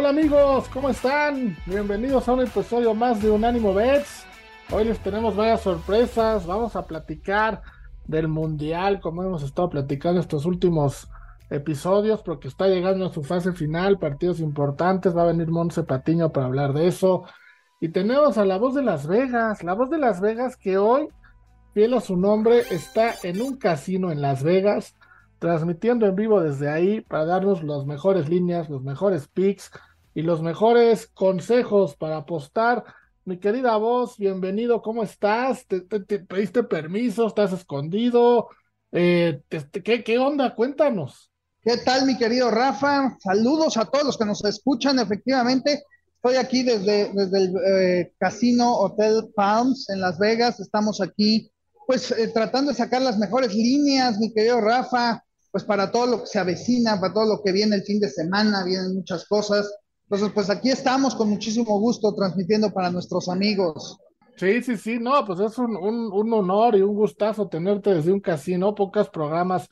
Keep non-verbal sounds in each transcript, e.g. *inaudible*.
Hola amigos, ¿cómo están? Bienvenidos a un episodio más de Unánimo Bets. Hoy les tenemos varias sorpresas. Vamos a platicar del Mundial, como hemos estado platicando estos últimos episodios, porque está llegando a su fase final, partidos importantes. Va a venir Monse Patiño para hablar de eso. Y tenemos a la voz de Las Vegas, la voz de Las Vegas que hoy, fiel a su nombre, está en un casino en Las Vegas transmitiendo en vivo desde ahí para darnos las mejores líneas, los mejores picks y los mejores consejos para apostar. Mi querida voz, bienvenido, ¿cómo estás? ¿Te, pediste permiso? ¿Estás escondido? Eh, ¿qué, ¿Qué onda? Cuéntanos. ¿Qué tal, mi querido Rafa? Saludos a todos los que nos escuchan. Efectivamente, estoy aquí desde, desde el eh, Casino Hotel Palms en Las Vegas. Estamos aquí, pues, eh, tratando de sacar las mejores líneas, mi querido Rafa pues para todo lo que se avecina, para todo lo que viene el fin de semana, vienen muchas cosas. Entonces, pues aquí estamos con muchísimo gusto transmitiendo para nuestros amigos. Sí, sí, sí, no, pues es un, un, honor y un gustazo tenerte desde un casino. Pocos programas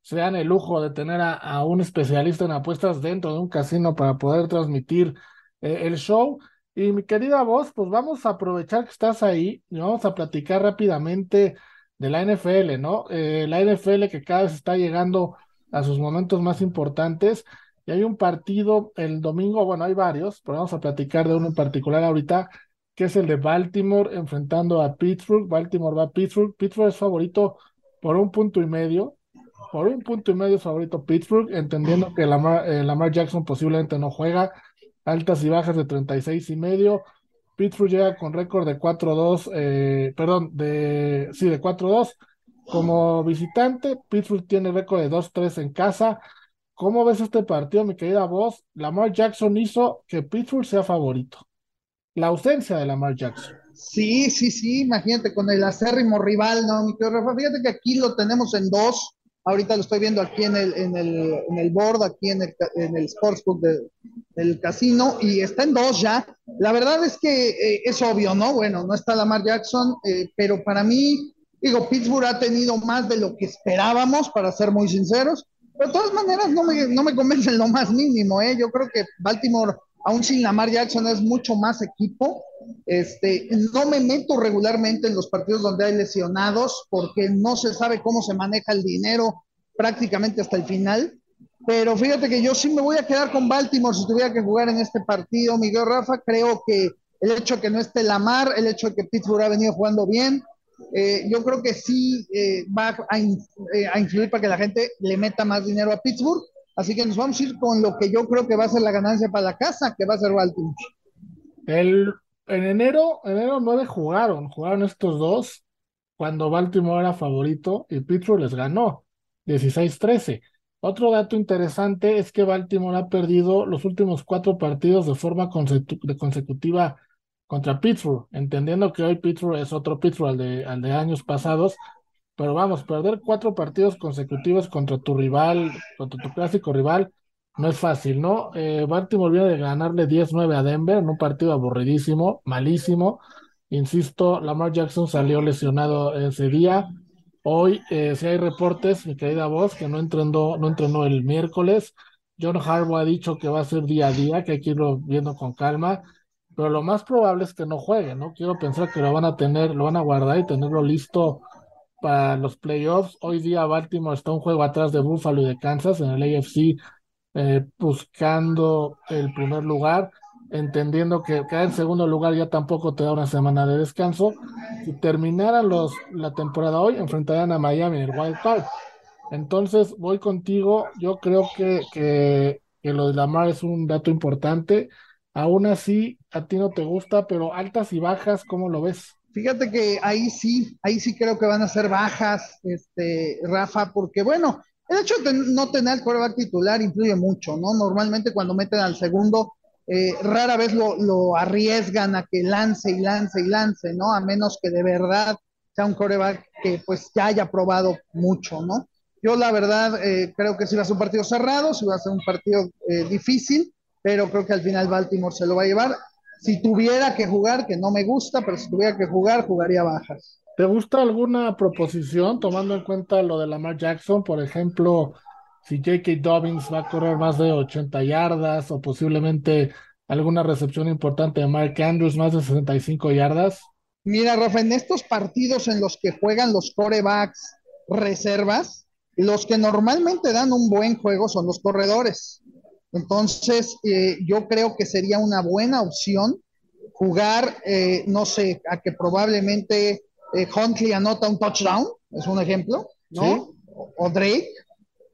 se dan el lujo de tener a, un especialista en apuestas dentro de un casino para poder transmitir eh, el show. Y mi querida voz, pues vamos a aprovechar que estás ahí y vamos a platicar rápidamente de la NFL, ¿no? Eh, la NFL que cada vez está llegando a sus momentos más importantes. Y hay un partido el domingo, bueno, hay varios, pero vamos a platicar de uno en particular ahorita, que es el de Baltimore enfrentando a Pittsburgh. Baltimore va a Pittsburgh. Pittsburgh es favorito por un punto y medio. Por un punto y medio favorito Pittsburgh, entendiendo que Lamar, eh, Lamar Jackson posiblemente no juega. Altas y bajas de 36 y medio. Pittsburgh llega con récord de 4-2, eh, perdón, de, sí, de 4-2 como visitante. Pittsburgh tiene récord de 2-3 en casa. ¿Cómo ves este partido, mi querida voz? Lamar Jackson hizo que Pittsburgh sea favorito. La ausencia de Lamar Jackson. Sí, sí, sí, imagínate con el acérrimo rival, ¿no, mi querido Rafa? Fíjate que aquí lo tenemos en dos. Ahorita lo estoy viendo aquí en el, en el, en el board, aquí en el, en el sportsbook del casino, y está en dos ya. La verdad es que eh, es obvio, ¿no? Bueno, no está Lamar Jackson, eh, pero para mí, digo, Pittsburgh ha tenido más de lo que esperábamos, para ser muy sinceros. Pero de todas maneras, no me, no me convencen lo más mínimo, ¿eh? Yo creo que Baltimore, aún sin Lamar Jackson, es mucho más equipo este, no me meto regularmente en los partidos donde hay lesionados porque no se sabe cómo se maneja el dinero prácticamente hasta el final. Pero fíjate que yo sí me voy a quedar con Baltimore si tuviera que jugar en este partido. Miguel Rafa, creo que el hecho de que no esté Lamar, el hecho de que Pittsburgh ha venido jugando bien, eh, yo creo que sí eh, va a, eh, influir para que la gente le meta más dinero a Pittsburgh. Así que nos vamos a ir con lo que yo creo que va a ser la ganancia para la casa, que va a ser Baltimore. El en enero, enero 9 jugaron, jugaron estos dos cuando Baltimore era favorito y Pittsburgh les ganó 16-13. Otro dato interesante es que Baltimore ha perdido los últimos cuatro partidos de forma consecutiva contra Pittsburgh, entendiendo que hoy Pittsburgh es otro Pittsburgh al de, al de años pasados, pero vamos, perder cuatro partidos consecutivos contra tu rival, contra tu clásico rival, no es fácil, ¿no? Eh, Baltimore viene de ganarle 10-9 a Denver en un partido aburridísimo, malísimo. Insisto, Lamar Jackson salió lesionado ese día. Hoy, eh, si hay reportes, mi querida voz, que no entrenó, no entrenó el miércoles. John Harbaugh ha dicho que va a ser día a día, que hay que irlo viendo con calma, pero lo más probable es que no juegue, ¿no? Quiero pensar que lo van a tener, lo van a guardar y tenerlo listo para los playoffs. Hoy día Baltimore está un juego atrás de Buffalo y de Kansas en el AFC eh, buscando el primer lugar, entendiendo que quedar en segundo lugar ya tampoco te da una semana de descanso. Si terminaran los, la temporada hoy, enfrentarían a Miami en el Wild Card. Entonces, voy contigo. Yo creo que, que, que lo de Lamar es un dato importante. Aún así, a ti no te gusta, pero altas y bajas, ¿cómo lo ves? Fíjate que ahí sí, ahí sí creo que van a ser bajas, este, Rafa, porque bueno, el hecho de no tener el coreback titular influye mucho, ¿no? Normalmente cuando meten al segundo, eh, rara vez lo, lo, arriesgan a que lance y lance y lance, ¿no? A menos que de verdad sea un coreback que pues ya haya probado mucho, ¿no? Yo la verdad eh, creo que si va a ser un partido cerrado, si va a ser un partido eh, difícil, pero creo que al final Baltimore se lo va a llevar. Si tuviera que jugar, que no me gusta, pero si tuviera que jugar, jugaría bajas. ¿Te gusta alguna proposición tomando en cuenta lo de Lamar Jackson? Por ejemplo, si J.K. Dobbins va a correr más de 80 yardas o posiblemente alguna recepción importante de Mark Andrews, más de 65 yardas. Mira, Rafa, en estos partidos en los que juegan los corebacks reservas, los que normalmente dan un buen juego son los corredores. Entonces, eh, yo creo que sería una buena opción jugar, eh, no sé, a que probablemente eh, Huntley anota un touchdown, es un ejemplo, ¿no? O, Drake,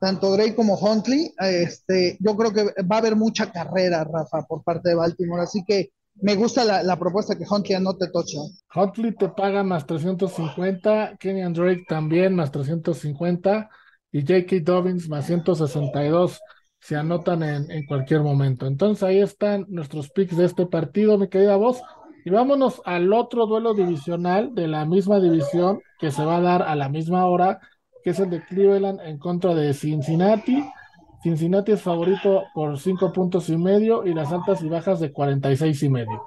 tanto Drake como Huntley, este, yo creo que va a haber mucha carrera, Rafa, por parte de Baltimore, así que me gusta la, la propuesta que Huntley anote touchdown. Huntley te paga más 350, Kenyan Drake también más 350 y J.K. Dobbins más 162 se anotan en, en, cualquier momento. Entonces ahí están nuestros picks de este partido, mi querida voz. Y vámonos al otro duelo divisional de la misma división que se va a dar a la misma hora, que es el de Cleveland en contra de Cincinnati. Cincinnati es favorito por cinco puntos y medio y las altas y bajas de 46 y medio.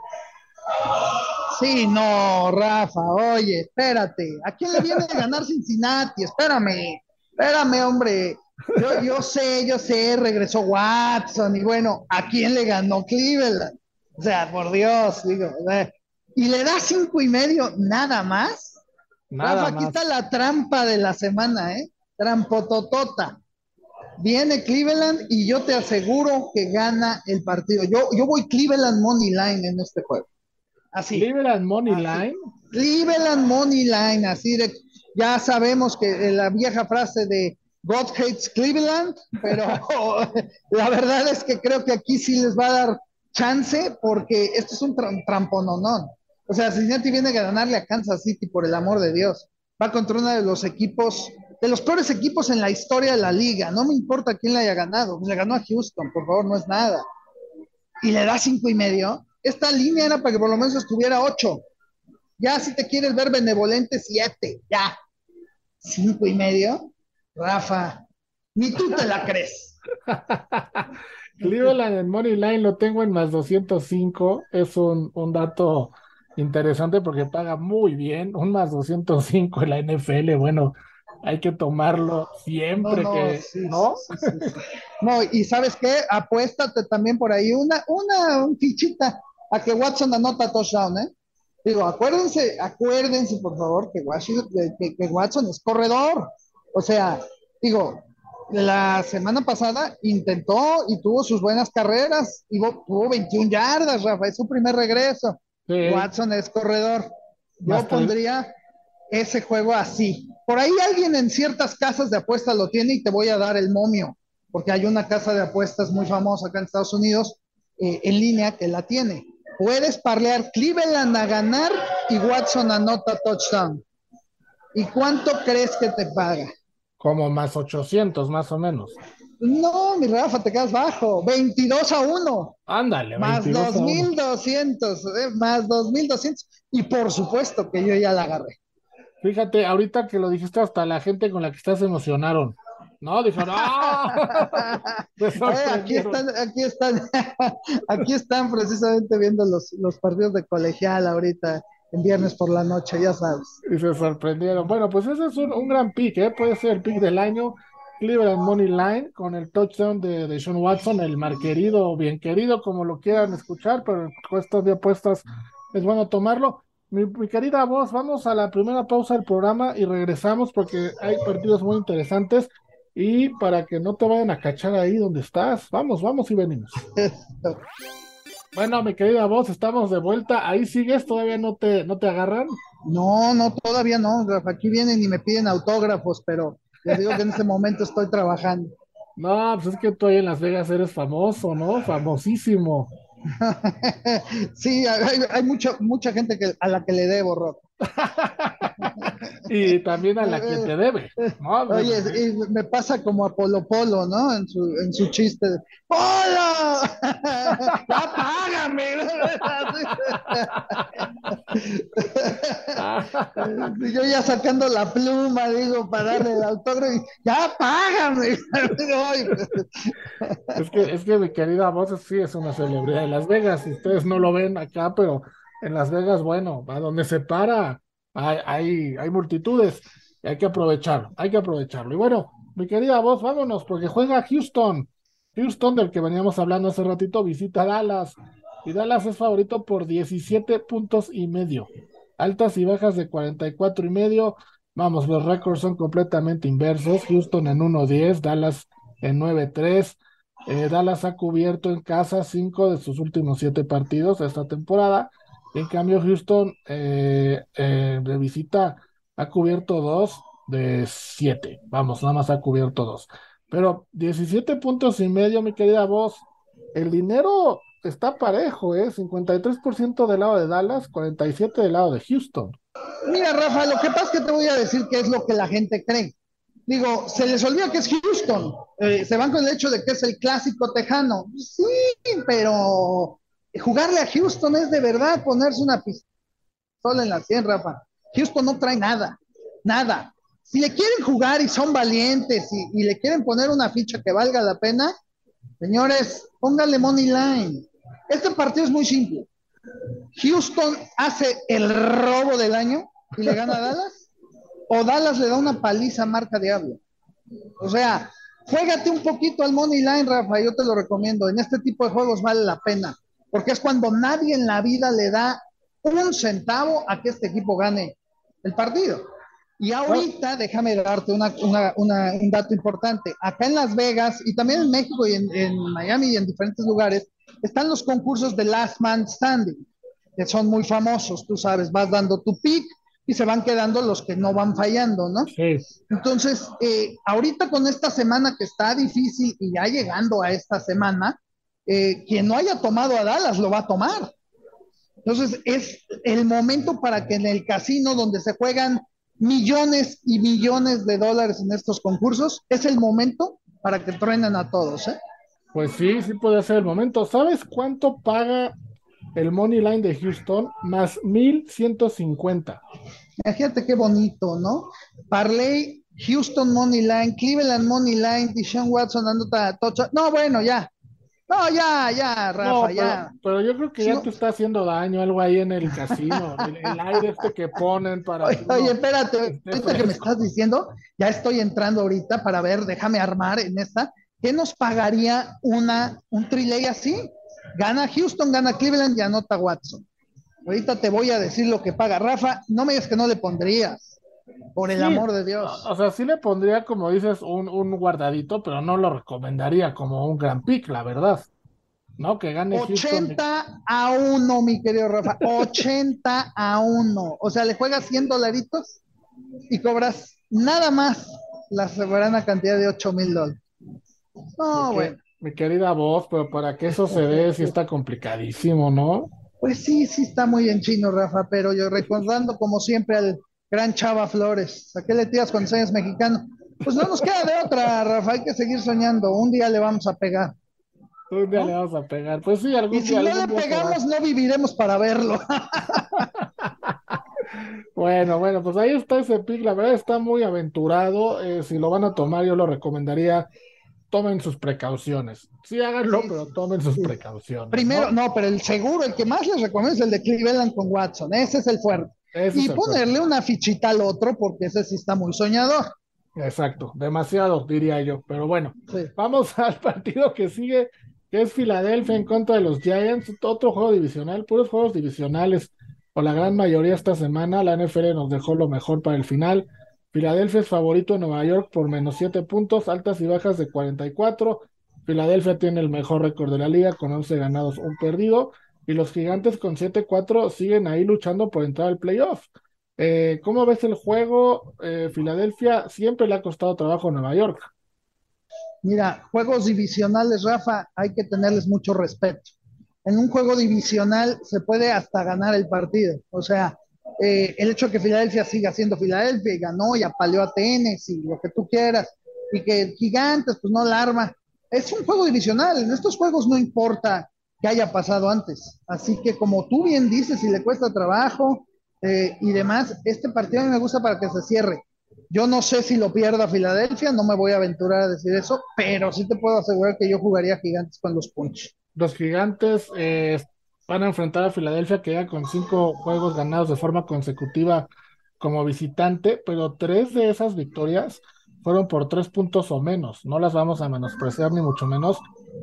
Sí, no, Rafa, oye, espérate. ¿A quién le viene a ganar Cincinnati? Espérame, espérame, hombre. Yo, yo sé, yo sé, regresó Watson y bueno, ¿a quién le ganó Cleveland? O sea, por Dios, digo, y le da cinco y medio, nada más. Nada Rafa, aquí está la trampa de la semana, ¿eh? Trampototota. Viene Cleveland y yo te aseguro que gana el partido. Yo, yo voy Cleveland Money Line en este juego. Así. Cleveland Money Line. Cleveland Money Line, así de, ya sabemos que la vieja frase de God hates Cleveland, pero *laughs* la verdad es que creo que aquí sí les va a dar chance porque esto es un tra trampononón. O sea, Cincinnati viene a ganarle a Kansas City por el amor de Dios. Va contra uno de los equipos, de los peores equipos en la historia de la liga. No me importa quién le haya ganado. Le ganó a Houston, por favor, no es nada. Y le da cinco y medio. Esta línea era para que por lo menos estuviera ocho. Ya si te quieres ver benevolente, siete. Ya. Cinco y medio. Rafa, ni tú te la crees. *laughs* Cleveland en Money Line lo tengo en más 205. Es un, un, dato interesante porque paga muy bien. Un más 205 en la NFL. Bueno, hay que tomarlo siempre no, no, que. sí, ¿No? sí. No, y sabes qué? Apuéstate también por ahí una, una un fichita a que Watson anota touchdown, ¿eh? Digo, acuérdense, acuérdense por favor que, Washington, que, que Watson es corredor. O sea, digo, la semana pasada intentó y tuvo sus buenas carreras, y tuvo 21 yardas, Rafa, es su primer regreso. Sí. Watson es corredor. Yo Bastante. pondría ese juego así. Por ahí alguien en ciertas casas de apuestas lo tiene y te voy a dar el momio, porque hay una casa de apuestas muy famosa acá en Estados Unidos eh, en línea que la tiene. Puedes parlear Cleveland a ganar y Watson anota touchdown. ¿Y cuánto crees que te paga? Como más 800, más o menos. No, mi Rafa, te quedas bajo. 22 a 1. Ándale, Más 22 a uno. 2200. eh, más 2200. Y por supuesto que yo ya la agarré. Fíjate, ahorita que lo dijiste, hasta la gente con la que estás emocionaron. No, dijeron, *laughs* ¡ah! Eh, aquí están, aquí están, *laughs* aquí están precisamente viendo los, los partidos de colegial ahorita, en viernes por la noche, ya sabes. Y se sorprendieron. Bueno, pues ese es un, un gran pick, ¿eh? Puede ser el pick del año. Cleveland Money Line con el touchdown de, de Sean Watson, el marquerido o bien querido, como lo quieran escuchar, pero en cuestas de apuestas es bueno tomarlo. Mi, mi querida voz, vamos a la primera pausa del programa y regresamos porque hay partidos muy interesantes y para que no te vayan a cachar ahí donde estás, vamos, vamos y venimos. *laughs* Bueno, mi querida voz, estamos de vuelta. Ahí sigues, todavía no te, no te agarran. No, no, todavía no. Aquí vienen y me piden autógrafos, pero les digo que en este momento estoy trabajando. No, pues es que tú ahí en Las Vegas eres famoso, ¿no? Famosísimo. *laughs* Sí, hay, hay mucha, mucha gente que, a la que le debo, Rafa. *laughs* y también a la que te debe. ¿no? Oye, y me pasa como a Polo Polo, ¿no? En su, en su chiste de ¡Polo! *laughs* ¡Ya págame! *laughs* Yo ya sacando la pluma, digo, para darle el autógrafo ¡Ya págame! es, que, es que mi querida voz sí es una celebridad de Las Vegas. Ustedes no lo ven acá, pero en Las Vegas, bueno, a donde se para hay, hay, multitudes y hay que aprovecharlo, hay que aprovecharlo. Y bueno, mi querida voz, vámonos, porque juega Houston. Houston, del que veníamos hablando hace ratito, visita Dallas. Y Dallas es favorito por 17 puntos y medio. Altas y bajas de 44 y medio. Vamos, los récords son completamente inversos. Houston en 1-10, Dallas en 9-3. Eh, Dallas ha cubierto en casa cinco de sus últimos siete partidos esta temporada en cambio, Houston eh, eh, de visita ha cubierto dos de siete. Vamos, nada más ha cubierto dos. Pero 17 puntos y medio, mi querida voz. El dinero está parejo, ¿eh? 53% del lado de Dallas, 47% del lado de Houston. Mira, Rafa, lo que pasa es que te voy a decir que es lo que la gente cree. Digo, se les olvida que es Houston. Eh, se van con el hecho de que es el clásico tejano. Sí, pero jugarle a Houston es de verdad ponerse una pistola en la sien, Rafa. Houston no trae nada, nada. Si le quieren jugar y son valientes y, le quieren poner una ficha que valga la pena, señores, pónganle money line. Este partido es muy simple. Houston hace el robo del año y le gana a Dallas, o Dallas le da una paliza marca Diablo. O sea, juégate un poquito al money line, Rafa, yo te lo recomiendo. En este tipo de juegos vale la pena porque es cuando nadie en la vida le da un centavo a que este equipo gane el partido. Y ahorita, déjame darte una, un dato importante. Acá en Las Vegas y también en México y en, Miami y en diferentes lugares, están los concursos de Last Man Standing, que son muy famosos, tú sabes, vas dando tu pick y se van quedando los que no van fallando, ¿no? Sí. Entonces, eh, ahorita con esta semana que está difícil y ya llegando a esta semana, eh, quien no haya tomado a Dallas lo va a tomar. Entonces es el momento para que en el casino donde se juegan millones y millones de dólares en estos concursos, es el momento para que truenen a todos. ¿eh? Pues sí, sí puede ser el momento. ¿Sabes cuánto paga el Money Line de Houston? Más 1150. Imagínate qué bonito, ¿no? Parley, Houston Money Line, Cleveland Money Line, Deshaun Watson dando tocha. No, bueno, ya. No, ya, ya, Rafa, ya. Pero yo creo que ya te está haciendo daño algo ahí en el casino, *laughs* el, aire este que ponen para. Oye, espérate, esto que me estás diciendo, ya estoy entrando ahorita para ver, déjame armar en esta. ¿Qué nos pagaría una, un triley así? Gana Houston, gana Cleveland y anota Watson. Ahorita te voy a decir lo que paga Rafa. No me digas que no le pondrías. Por el amor de Dios. O sea, sí le pondría, como dices, un, un, guardadito, pero no lo recomendaría como un gran pick, la verdad. ¿No? Que gane 80 a 1, mi querido Rafa. 80 a 1. O sea, le juegas 100 dolaritos y cobras nada más la soberana cantidad de 8 mil dólares. No, bueno. Mi querida voz, pero para que eso se dé, sí está complicadísimo, ¿no? Pues sí, sí está muy en chino, Rafa, pero yo recordando como siempre al Gran Chava Flores. ¿A qué le tiras cuando seas mexicano? Pues no nos queda de otra, Rafa, hay que seguir soñando. Un día le vamos a pegar. Un día le vamos a pegar. Pues sí, algún y si no le pegamos, no viviremos para verlo. *laughs* bueno, bueno, pues ahí está ese pick. La verdad está muy aventurado. Eh, si lo van a tomar, yo lo recomendaría. Tomen sus precauciones. Sí, háganlo, pero tomen sus precauciones. Primero, ¿no? pero el seguro, el que más les recomiendo es el de Cleveland con Watson. Ese es el fuerte y ponerle una fichita al otro, porque ese sí está muy soñador. Exacto, demasiado, diría yo. Pero bueno, vamos *laughs* al partido que sigue, que es Filadelfia en contra de los Giants, otro juego divisional, puros juegos divisionales, o la gran mayoría esta semana. La NFL nos dejó lo mejor para el final. Filadelfia es favorito en Nueva York por menos 7 puntos, altas y bajas de 44. Filadelfia tiene el mejor récord de la liga con 11 ganados, un perdido y los gigantes con 7-4 siguen ahí luchando por entrar al playoff. Eh, ¿Cómo ves el juego? Eh, Filadelfia siempre le ha costado trabajo a Nueva York. Mira, juegos divisionales, Rafa, hay que tenerles mucho respeto. En un juego divisional se puede hasta ganar el partido. O sea, eh, el hecho de que Filadelfia siga siendo Filadelfia y ganó y apaleó a Tenes y lo que tú quieras, y que Gigantes, pues no la arma. Es un juego divisional, en estos juegos no importa que haya pasado antes. Así que como tú bien dices, si le cuesta trabajo eh, y demás, este partido a mí me gusta para que se cierre. Yo no sé si lo pierda Filadelfia, no me voy a aventurar a decir eso, pero sí te puedo asegurar que yo jugaría Gigantes con los Punch. Los Gigantes eh, van a enfrentar a Filadelfia que ya con cinco juegos ganados de forma consecutiva como visitante, pero tres de esas victorias fueron por tres puntos o menos. No las vamos a menospreciar ni mucho menos,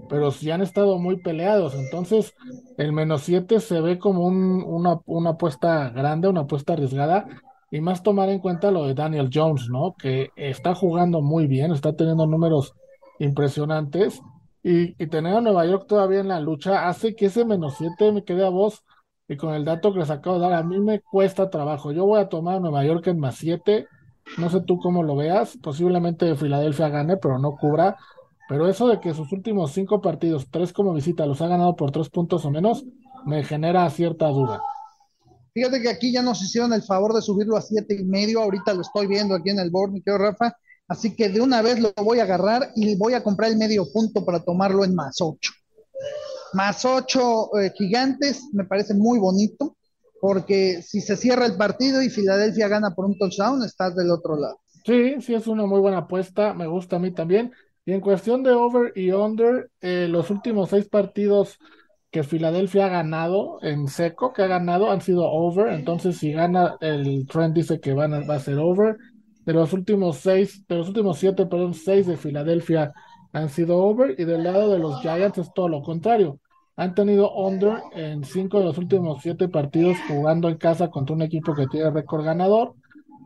pero sí han estado muy peleados. Entonces, el menos siete se ve como un, una, una apuesta grande, una apuesta arriesgada. Y más tomar en cuenta lo de Daniel Jones, ¿no? Que está jugando muy bien, está teniendo números impresionantes. Y, y tener a Nueva York todavía en la lucha hace que ese menos siete me quede a vos. Y con el dato que les acabo de dar, a mí me cuesta trabajo. Yo voy a tomar a Nueva York en más siete no sé tú cómo lo veas. Posiblemente Filadelfia gane, pero no cubra. Pero eso de que sus últimos cinco partidos, tres como visita, los ha ganado por tres puntos o menos, me genera cierta duda. Fíjate que aquí ya nos hicieron el favor de subirlo a siete y medio. Ahorita lo estoy viendo aquí en el board, mi querido Rafa. Así que de una vez lo voy a agarrar y voy a comprar el medio punto para tomarlo en más ocho. Más ocho eh, gigantes, me parece muy bonito porque si se cierra el partido y Filadelfia gana por un touchdown, estás del otro lado. Sí, sí, es una muy buena apuesta, me gusta a mí también. Y en cuestión de over y under, eh, los últimos seis partidos que Filadelfia ha ganado en seco, que ha ganado, han sido over. Entonces, si gana, el trend dice que van a, va a ser over. De los últimos seis, de los últimos siete, perdón, seis de Filadelfia han sido over. Y del lado de los Giants es todo lo contrario han tenido under en cinco de los últimos siete partidos jugando en casa contra un equipo que tiene récord ganador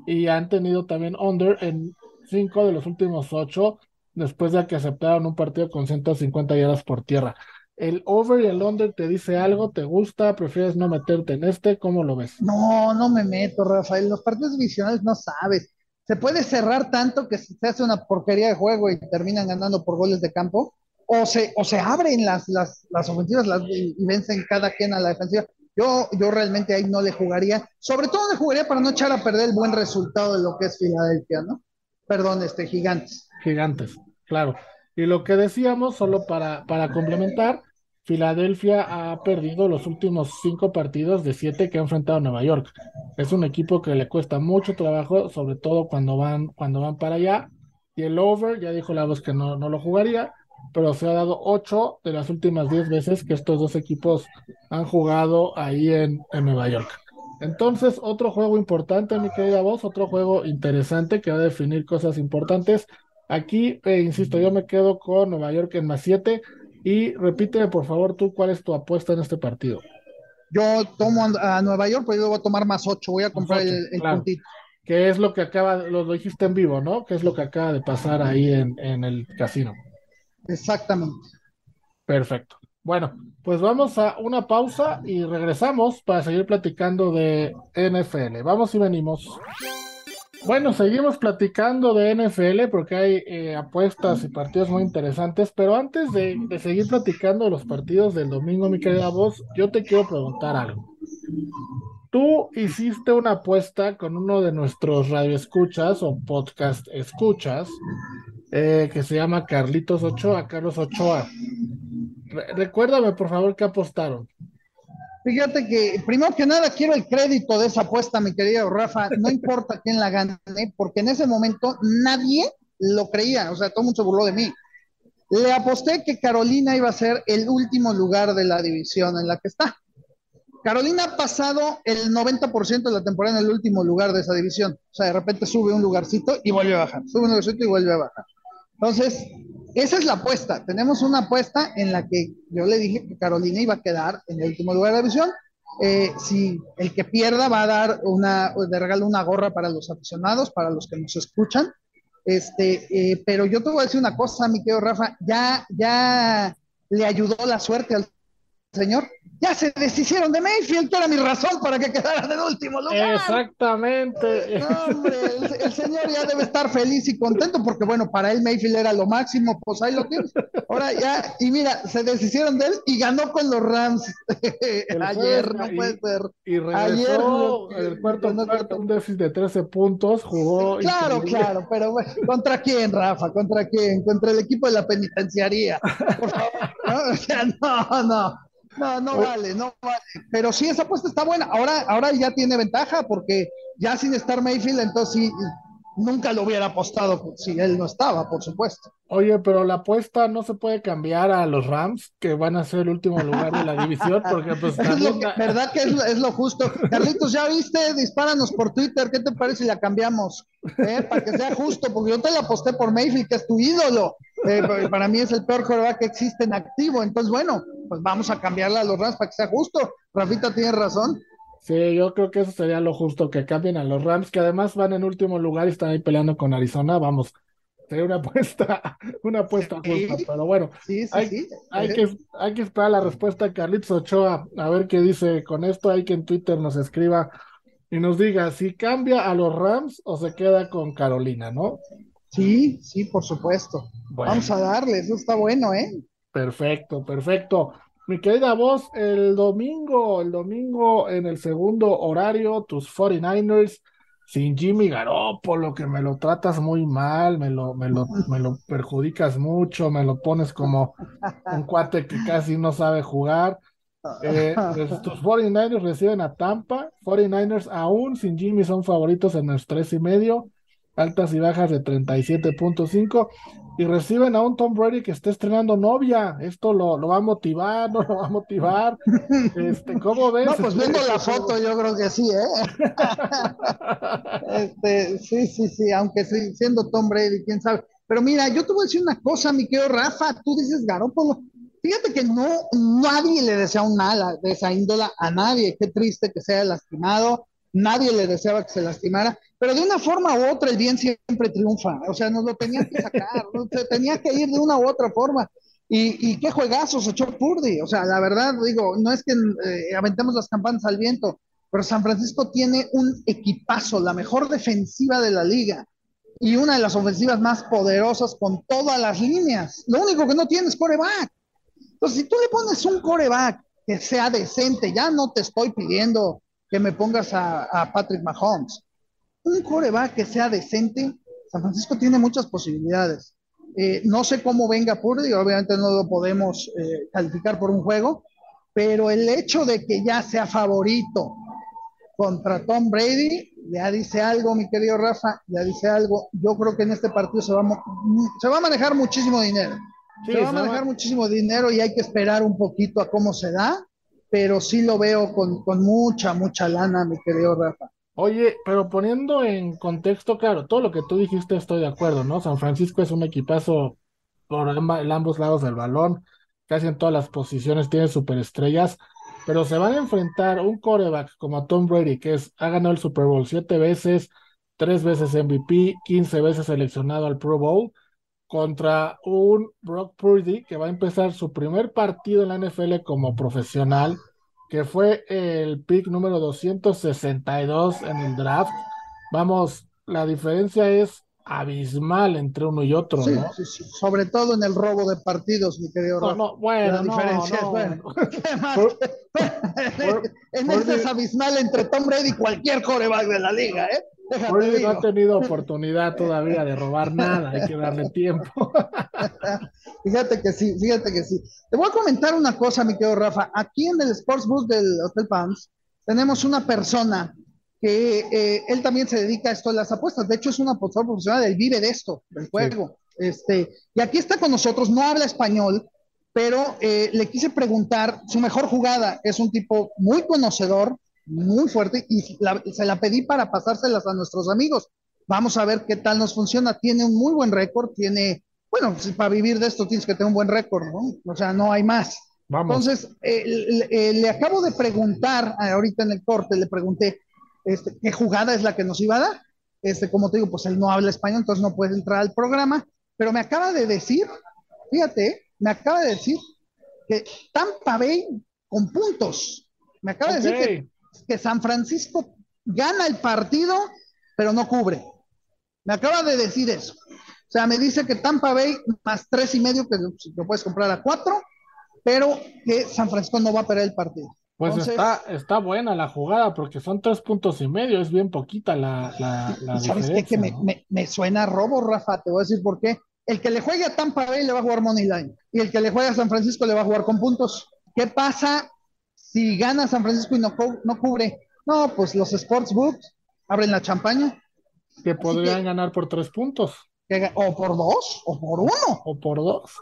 y han tenido también under en cinco de los últimos ocho después de que aceptaron un partido con 150 yardas por tierra. ¿El over y el under te dice algo? ¿Te gusta? ¿Prefieres no meterte en este? ¿Cómo lo ves? No, no me meto, Rafael. Los partidos divisionales no sabes. Se puede cerrar tanto que se hace una porquería de juego y terminan ganando por goles de campo o se, o se abren las, las, las ofensivas las, y, vencen cada quien a la defensiva. Yo, yo realmente ahí no le jugaría, sobre todo le jugaría para no echar a perder el buen resultado de lo que es Filadelfia, ¿no? Perdón, este, gigantes. Gigantes, claro. Y lo que decíamos, solo para, para complementar, Filadelfia ha perdido los últimos cinco partidos de siete que ha enfrentado a Nueva York. Es un equipo que le cuesta mucho trabajo, sobre todo cuando van, cuando van para allá. Y el over, ya dijo la voz que no, no lo jugaría pero se ha dado ocho de las últimas diez veces que estos dos equipos han jugado ahí en, Nueva York. Entonces, otro juego importante, mi querida voz, otro juego interesante que va a definir cosas importantes. Aquí, eh, insisto, yo me quedo con Nueva York en más siete. Y repíteme, por favor, tú, ¿cuál es tu apuesta en este partido? Yo tomo a Nueva York, pero yo voy a tomar más ocho, voy a comprar el, puntito. Que es lo que acaba, lo dijiste en vivo, ¿no? Que es lo que acaba de pasar ahí en, en el casino. Exactamente. Perfecto. Bueno, pues vamos a una pausa y regresamos para seguir platicando de NFL. Vamos y venimos. Bueno, seguimos platicando de NFL porque hay eh, apuestas y partidos muy interesantes, pero antes de, de, seguir platicando de los partidos del domingo, mi querida voz, yo te quiero preguntar algo. Tú hiciste una apuesta con uno de nuestros radioescuchas o podcast escuchas eh, que se llama Carlitos Ochoa, Carlos Ochoa. recuérdame, por favor, qué apostaron. Fíjate que, primero que nada, quiero el crédito de esa apuesta, mi querido Rafa. No importa quién la gane, porque en ese momento nadie lo creía. O sea, todo el mundo se burló de mí. Le aposté que Carolina iba a ser el último lugar de la división en la que está. Carolina ha pasado el 90% de la temporada en el último lugar de esa división. O sea, de repente sube un lugarcito y vuelve a bajar. Sube un lugarcito y vuelve a bajar. Entonces, esa es la apuesta. Tenemos una apuesta en la que yo le dije que Carolina iba a quedar en el último lugar de la división. Eh, si el que pierda va a dar una, de regalo una gorra para los aficionados, para los que nos escuchan. Este, eh, pero yo te voy a decir una cosa, mi querido Rafa, ya, ya le ayudó la suerte al señor. Ya se deshicieron de Mayfield, que era mi razón para que quedaran en último lugar. Exactamente. hombre, el, señor ya debe estar feliz y contento porque, bueno, para él Mayfield era lo máximo, pues ahí lo tienes. Ahora ya, y mira, se deshicieron de él y ganó con los Rams ayer, no puede ser. Y regresó ayer, el cuarto, cuarto, un déficit de 13 puntos, jugó. Claro, claro, pero bueno, ¿contra quién, Rafa? ¿Contra quién? Contra el equipo de la penitenciaría. Por favor, ¿no? O sea, no, no. No, no vale, no vale. Pero sí, esa apuesta está buena. Ahora, ahora ya tiene ventaja porque ya sin estar Mayfield, entonces sí, nunca lo hubiera apostado si él no estaba, por supuesto. Oye, pero la apuesta no se puede cambiar a los Rams, que van a ser el último lugar de la división, porque pues... *laughs* Es ¿Verdad que es, lo justo? Carlitos, ¿ya viste? Dispáranos por Twitter, ¿qué te parece si la cambiamos? ¿Eh? Para que sea justo, porque yo te la aposté por Mayfield, que es tu ídolo. Eh, para mí es el peor coreback que existe en activo, entonces bueno, pues vamos a cambiarla a los Rams para que sea justo. Rafita tiene razón. Sí, yo creo que eso sería lo justo, que cambien a los Rams, que además van en último lugar y están ahí peleando con Arizona. Vamos, sería una *laughs* apuesta, una apuesta justa, pero bueno, hay, que, hay que esperar la respuesta de Carlitos Ochoa, a ver qué dice con esto, hay que en Twitter nos escriba y nos diga si cambia a los Rams o se queda con Carolina, ¿no? Sí, sí, por supuesto. Vamos a darle, eso está bueno, ¿eh? Perfecto, perfecto. Mi querida voz, el domingo, el domingo en el segundo horario, tus 49ers sin Jimmy Garoppolo, que me lo tratas muy mal, me lo, me lo, me lo perjudicas mucho, me lo pones como un cuate que casi no sabe jugar. Eh, pues, tus 49ers reciben a Tampa, 49ers aún sin Jimmy son favoritos en los tres y medio, altas y bajas de 37.5 y reciben a un Tom Brady que está estrenando novia. Esto lo, lo va a motivar, no lo va a motivar. *laughs* Este, ¿Cómo ves? No, pues viendo la foto, yo creo que sí, ¿eh? *laughs* este, sí, sí, sí, aunque sí, siendo Tom Brady, quién sabe. Pero mira, yo te voy a decir una cosa, mi querido Rafa, tú dices Garópolo. Fíjate que no, nadie le desea un mal de esa índola a nadie. Qué triste que sea lastimado nadie le deseaba que se lastimara, pero de una forma u otra el bien siempre triunfa, o sea, nos lo tenían que sacar, se tenía que ir de una u otra forma. Y, qué juegazos echó Purdy, o sea, la verdad, digo, no es que eh, aventemos las campanas al viento, pero San Francisco tiene un equipazo, la mejor defensiva de la liga y una de las ofensivas más poderosas con todas las líneas. Lo único que no tiene es coreback. Entonces, si tú le pones un coreback que sea decente, ya no te estoy pidiendo que me pongas a, Patrick Mahomes. Un coreback que sea decente, San Francisco tiene muchas posibilidades. Eh, no sé cómo venga Purdy, obviamente no lo podemos eh, calificar por un juego, pero el hecho de que ya sea favorito contra Tom Brady, ya dice algo, mi querido Rafa, ya dice algo. Yo creo que en este partido se va, se va a manejar muchísimo dinero. se va a manejar muchísimo dinero y hay que esperar un poquito a cómo se da pero sí lo veo con, mucha, mucha lana, mi querido Rafa. Oye, pero poniendo en contexto, claro, todo lo que tú dijiste estoy de acuerdo, ¿no? San Francisco es un equipazo por ambos lados del balón, casi en todas las posiciones tiene superestrellas, pero se van a enfrentar un coreback como Tom Brady, que ha ganado el Super Bowl siete veces, tres veces MVP, quince veces seleccionado al Pro Bowl, contra un Brock Purdy que va a empezar su primer partido en la NFL como profesional, que fue el pick número 262 en el draft. Vamos, la diferencia es abismal entre uno y otro, ¿no? Sí, sí. Sobre todo en el robo de partidos, mi querido No, no, bueno, la diferencia es, bueno. *laughs* *laughs* en este es abismal entre Tom Brady y cualquier coreback de la liga, ¿eh? No ha tenido oportunidad todavía de robar nada, hay que darle tiempo. *laughs* fíjate que sí, fíjate que sí. Te voy a comentar una cosa, mi querido Rafa. Aquí en el Sports Bus del Hotel Palms tenemos una persona que eh, él también se dedica a esto de las apuestas. De hecho, es un apostador profesional, él vive de esto, del juego. Este, y aquí está con nosotros, no habla español, pero eh, le quise preguntar su mejor jugada. Es un tipo muy conocedor, muy fuerte y se la pedí para pasárselas a nuestros amigos. Vamos a ver qué tal nos funciona. Tiene un muy buen récord, tiene, bueno, para vivir de esto tienes que tener un buen récord, ¿no? O sea, no hay más. Entonces, eh, le, acabo de preguntar, eh, ahorita en el corte, le pregunté este, qué jugada es la que nos iba a dar. Este, como te digo, pues él no habla español, entonces no puede entrar al programa, pero me acaba de decir, fíjate, me acaba de decir que Tampa Bay con puntos. Me acaba de decir que, que San Francisco gana el partido, pero no cubre. Me acaba de decir eso. O sea, me dice que Tampa Bay más tres y medio, que lo puedes comprar a cuatro, pero que San Francisco no va a perder el partido. Pues está, está buena la jugada porque son tres puntos y medio, es bien poquita la, la, ¿Sabes qué? Que me, me, suena robo, Rafa, te voy a decir por qué. El que le juegue a Tampa Bay le va a jugar Money Line y el que le juegue a San Francisco le va a jugar con puntos. ¿Qué pasa si gana San Francisco y no, no cubre? No, pues los sportsbooks abren la champaña. Que podrían ganar por tres puntos. o por dos, o por uno. O por dos.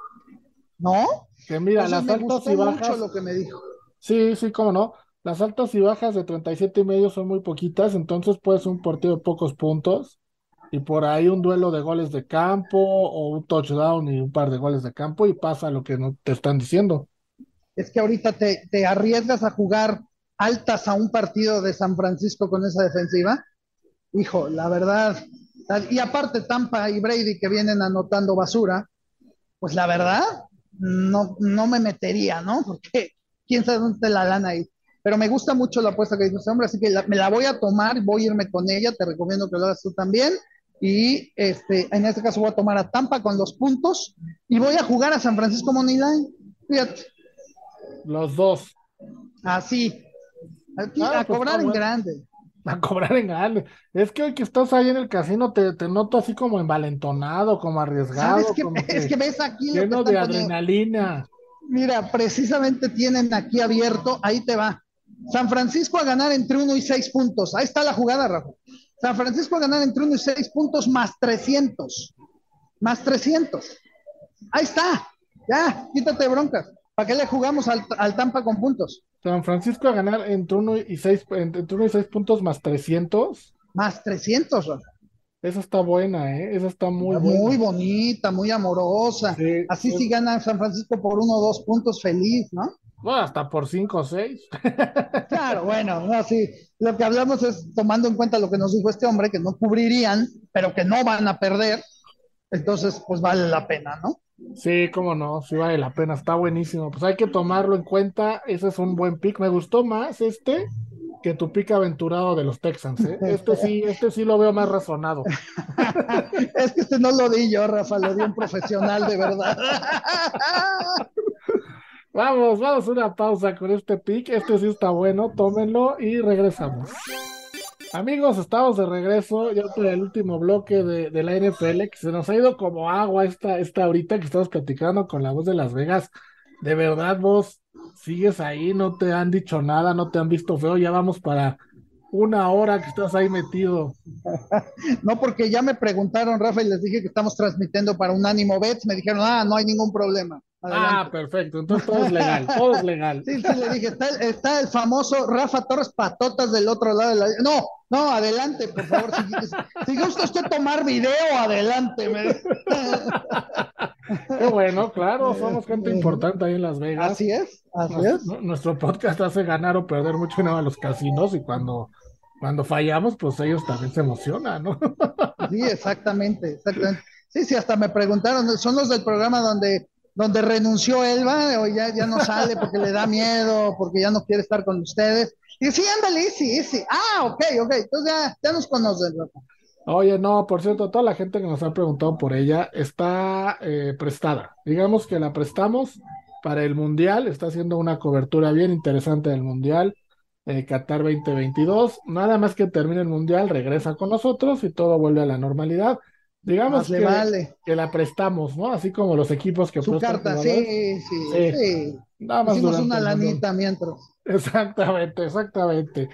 ¿No? Que mira, las altas y bajas. lo que me dijo. Sí, sí, cómo no. Las altas y bajas de 37 y medio son muy poquitas, entonces puede ser un partido de pocos puntos y por ahí un duelo de goles de campo o un touchdown y un par de goles de campo y pasa lo que no te están diciendo. Es que ahorita te, arriesgas a jugar altas a un partido de San Francisco con esa defensiva. Hijo, la verdad. Y aparte Tampa y Brady que vienen anotando basura, pues la verdad, no, no me metería, ¿no? *laughs* Porque quién sabe dónde está la lana ahí. Pero me gusta mucho la apuesta que dice este hombre, así que me la voy a tomar, voy a irme con ella, te recomiendo que lo hagas tú también. Y este, en este caso voy a tomar a Tampa con los puntos y voy a jugar a San Francisco Moneyline. Fíjate. Los dos. Así. Aquí, ah, a pues cobrar en grande. A cobrar en grande. Es que hoy que estás ahí en el casino te, te noto así como envalentonado, como arriesgado. *laughs* es que ves aquí. Lleno de adrenalina. Mira, precisamente tienen aquí abierto, ahí te va. San Francisco a ganar entre 1 y 6 puntos. Ahí está la jugada, Rafa. San Francisco a ganar entre 1 y 6 puntos más 300. Más 300. Ahí está. Ya, quítate broncas. ¿Para qué le jugamos al, Tampa con puntos? San Francisco a ganar entre 1 y 6 entre 1 y 6 puntos más 300. Más 300, Rafa. Esa está buena, ¿eh? Esa está muy Muy bonita, muy amorosa. Así si gana San Francisco por uno o dos puntos, feliz, ¿no? Bueno, hasta por cinco o seis. *laughs* claro, bueno, no, sí. Lo que hablamos es tomando en cuenta lo que nos dijo este hombre, que no cubrirían, pero que no van a perder. Entonces, pues vale la pena, ¿no? Sí, cómo no, sí vale la pena, está buenísimo. Pues hay que tomarlo en cuenta, ese es un buen pick. Me gustó más este que tu pick aventurado de los Texans, ¿eh? Este sí, este sí lo veo más razonado. *laughs* es que este no lo di yo, Rafa, lo di un profesional de verdad. *laughs* vamos, vamos a una pausa con este pick. Este sí está bueno, tómenlo y regresamos. Amigos, estamos de regreso ya por el último bloque de, de, la NFL, que se nos ha ido como agua esta, esta ahorita que estamos platicando con la voz de Las Vegas. De verdad, vos sigues ahí, no te han dicho nada, no te han visto feo, ya vamos para una hora que estás ahí metido. *laughs* no, porque ya me preguntaron, Rafa, y les dije que estamos transmitiendo para un ánimo Bets, me dijeron, ah, no hay ningún problema. Ah, perfecto, entonces todo es legal, todo es legal. Sí, sí, le dije, está, está, el famoso Rafa Torres Patotas del otro lado de la... No, no, adelante, por favor, si, si gusta usted tomar video, adelante. Qué bueno, claro, somos gente importante ahí en Las Vegas. Así es, así es. Nuestro podcast hace ganar o perder mucho dinero a los casinos y cuando cuando fallamos, pues ellos también se emocionan, ¿no? Sí, exactamente, exactamente. Sí, sí, hasta me preguntaron, son los del programa donde donde renunció Elba, o ya, ya no sale porque le da miedo, porque ya no quiere estar con ustedes. Y sí, ándale, sí, sí. Ah, ok, ok. Entonces ya, ya nos conocen, Oye, no, por cierto, toda la gente que nos ha preguntado por ella está eh, prestada. Digamos que la prestamos para el Mundial, está haciendo una cobertura bien interesante del Mundial, eh, Qatar 2022. Nada más que termine el Mundial, regresa con nosotros y todo vuelve a la normalidad. Digamos que, vale. que, la prestamos, ¿no? Así como los equipos que Su carta, sí, sí, sí, Nada más Hicimos una lanita mientras. Exactamente, exactamente.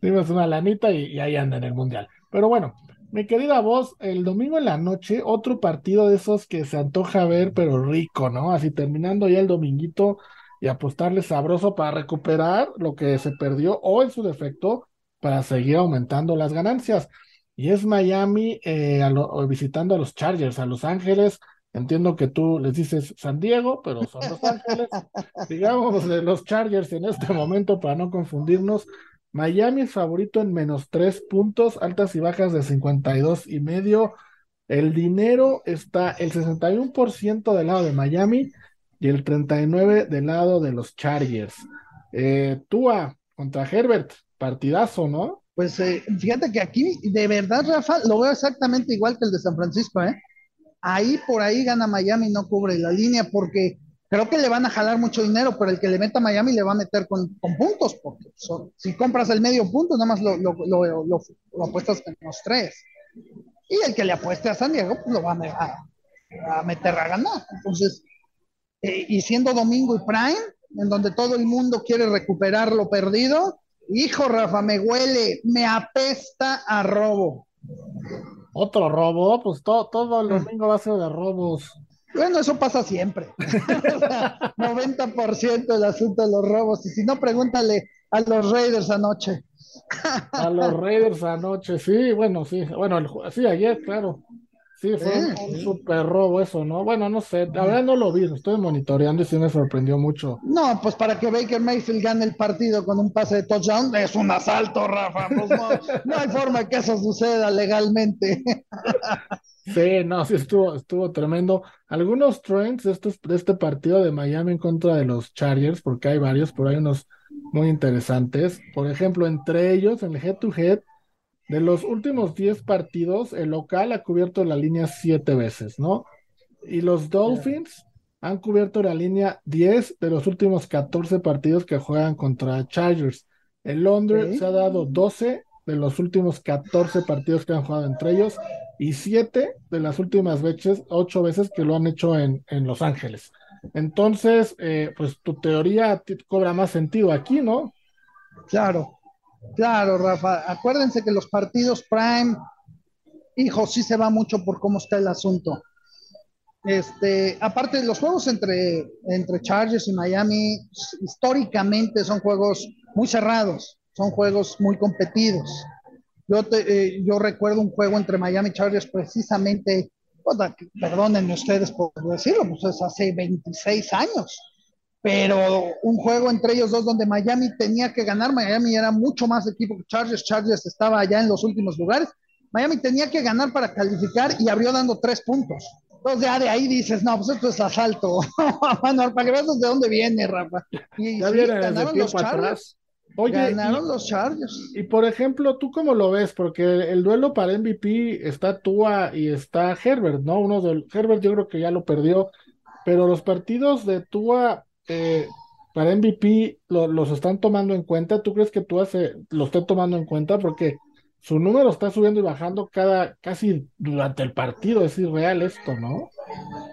Hicimos una lanita y, ahí anda en el Mundial. Pero bueno, mi querida voz, el domingo en la noche, otro partido de esos que se antoja ver, pero rico, ¿no? Así terminando ya el dominguito y apostarle sabroso para recuperar lo que se perdió o en su defecto para seguir aumentando las ganancias y es Miami eh, visitando a los Chargers, a Los Ángeles. Entiendo que tú les dices San Diego, pero son Los Ángeles. Digamos los Chargers en este momento para no confundirnos. Miami es favorito en menos tres puntos, altas y bajas de 52 y medio. El dinero está el 61% del lado de Miami y el 39% del lado de los Chargers. Eh, Tua contra Herbert, partidazo, ¿no? Pues eh, fíjate que aquí, de verdad, Rafa, lo veo exactamente igual que el de San Francisco, ¿eh? Ahí por ahí gana Miami, no cubre la línea, porque creo que le van a jalar mucho dinero, pero el que le meta a Miami le va a meter con, con puntos, porque son- si compras el medio punto, nada más lo, lo, lo, apuestas en los tres. Y el que le apueste a San Diego, pues lo va a meter a ganar. Entonces, eh, y siendo domingo y prime, en donde todo el mundo quiere recuperar lo perdido, hijo Rafa, me huele, me apesta a robo. Otro robo, pues todo, todo el domingo va a ser de robos. Bueno, eso pasa siempre. *laughs* O sea, 90% del asunto de los robos. Y si no, pregúntale a los Raiders anoche. A los *laughs* Raiders anoche, sí, bueno, sí, bueno, el sí, ayer, claro. Sí, fue un, Sí, un sí. super robo eso, ¿no? Bueno, no sé, la verdad no lo vi, lo estoy monitoreando y sí me sorprendió mucho. No, pues para que Baker Mayfield gane el partido con un pase de touchdown, es un asalto, Rafa. Pues no, no hay forma que eso suceda legalmente. *laughs* Sí, no, sí estuvo, estuvo tremendo. Algunos trends de, estos, de este partido de Miami en contra de los Chargers, porque hay varios, pero hay unos muy interesantes. Por ejemplo, entre ellos, en el head-to-head, de los últimos 10 partidos, el local ha cubierto la línea 7 veces, ¿no? Y los Dolphins han cubierto la línea 10 de los últimos 14 partidos que juegan contra Chargers. El Londres se ha dado 12 de los últimos 14 partidos que han jugado entre ellos y 7 de las últimas veces, 8 veces que lo han hecho en, en Los Ángeles. Entonces, eh, pues tu teoría cobra más sentido aquí, ¿no? Claro, claro, Rafa. Acuérdense que los partidos prime, hijo, sí se va mucho por cómo está el asunto. Este, aparte, los juegos entre, entre Chargers y Miami históricamente son juegos muy cerrados, son juegos muy competidos. Yo, te- eh, yo recuerdo un juego entre Miami y Chargers precisamente, perdónenme ustedes por decirlo, pues es hace 26 años pero un juego entre ellos dos donde Miami tenía que ganar, Miami era mucho más equipo que Chargers, Chargers estaba allá en los últimos lugares, Miami tenía que ganar para calificar y abrió dando tres puntos. Entonces ya de ahí dices, no, pues esto es asalto. *laughs* Para que veas de dónde viene, Rafa. Y Ya sí, viene ganaron los Chargers. Oye, Ganaron y- los Chargers. Y por ejemplo, ¿tú cómo lo ves? Porque el, el duelo para MVP está Tua y está Herbert, ¿no? Uno del Herbert yo creo que ya lo perdió, pero los partidos de Tua eh, para MVP lo- los están tomando en cuenta. ¿Tú crees que Tua se lo esté tomando en cuenta? Porque su número está subiendo y bajando cada casi durante el partido. Es irreal esto, ¿no?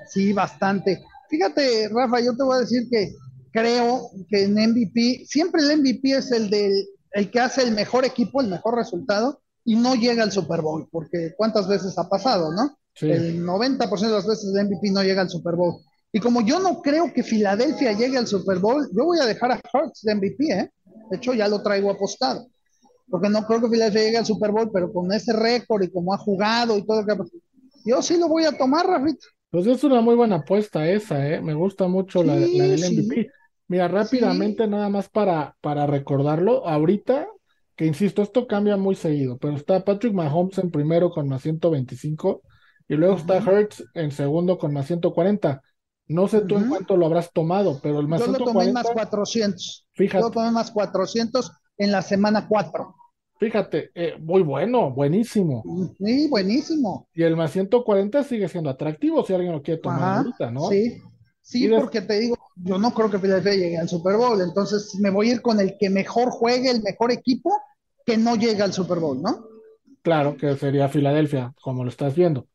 Sí, bastante. Fíjate, Rafa, yo te voy a decir que creo que en MVP, siempre el MVP es el del el que hace el mejor equipo, el mejor resultado, y no llega al Super Bowl, porque cuántas veces ha pasado, ¿no? Sí. El 90% de las veces el MVP no llega al Super Bowl. Y como yo no creo que Filadelfia llegue al Super Bowl, yo voy a dejar a Hurts de MVP, ¿eh? De hecho, ya lo traigo apostado. Porque no creo que Filadelfia llegue al Super Bowl, pero con ese récord y como ha jugado y todo lo que ha pasado, yo sí lo voy a tomar, Rafita. Pues es una muy buena apuesta esa, ¿eh? Me gusta mucho la, Sí, la del sí. MVP. Mira, rápidamente, nada más para, para recordarlo, ahorita, que insisto, esto cambia muy seguido, pero está Patrick Mahomes en primero con más 125 y luego está. Hurts en segundo con más 140. No sé tú en cuánto lo habrás tomado, pero el más Yo lo tomé 140, más 400. Yo fíjate, lo tomé en más 400 en la semana 4. fíjate, eh, muy bueno, buenísimo. Sí, buenísimo. Y el más 140 sigue siendo atractivo si alguien lo quiere tomar Ajá, ahorita, ¿no? sí. Sí, des- porque te digo, yo no creo que Philadelphia llegue al Super Bowl, entonces me voy a ir con el que mejor juegue, el mejor equipo, que no llega al Super Bowl, ¿no? Claro que sería Filadelfia, como lo estás viendo.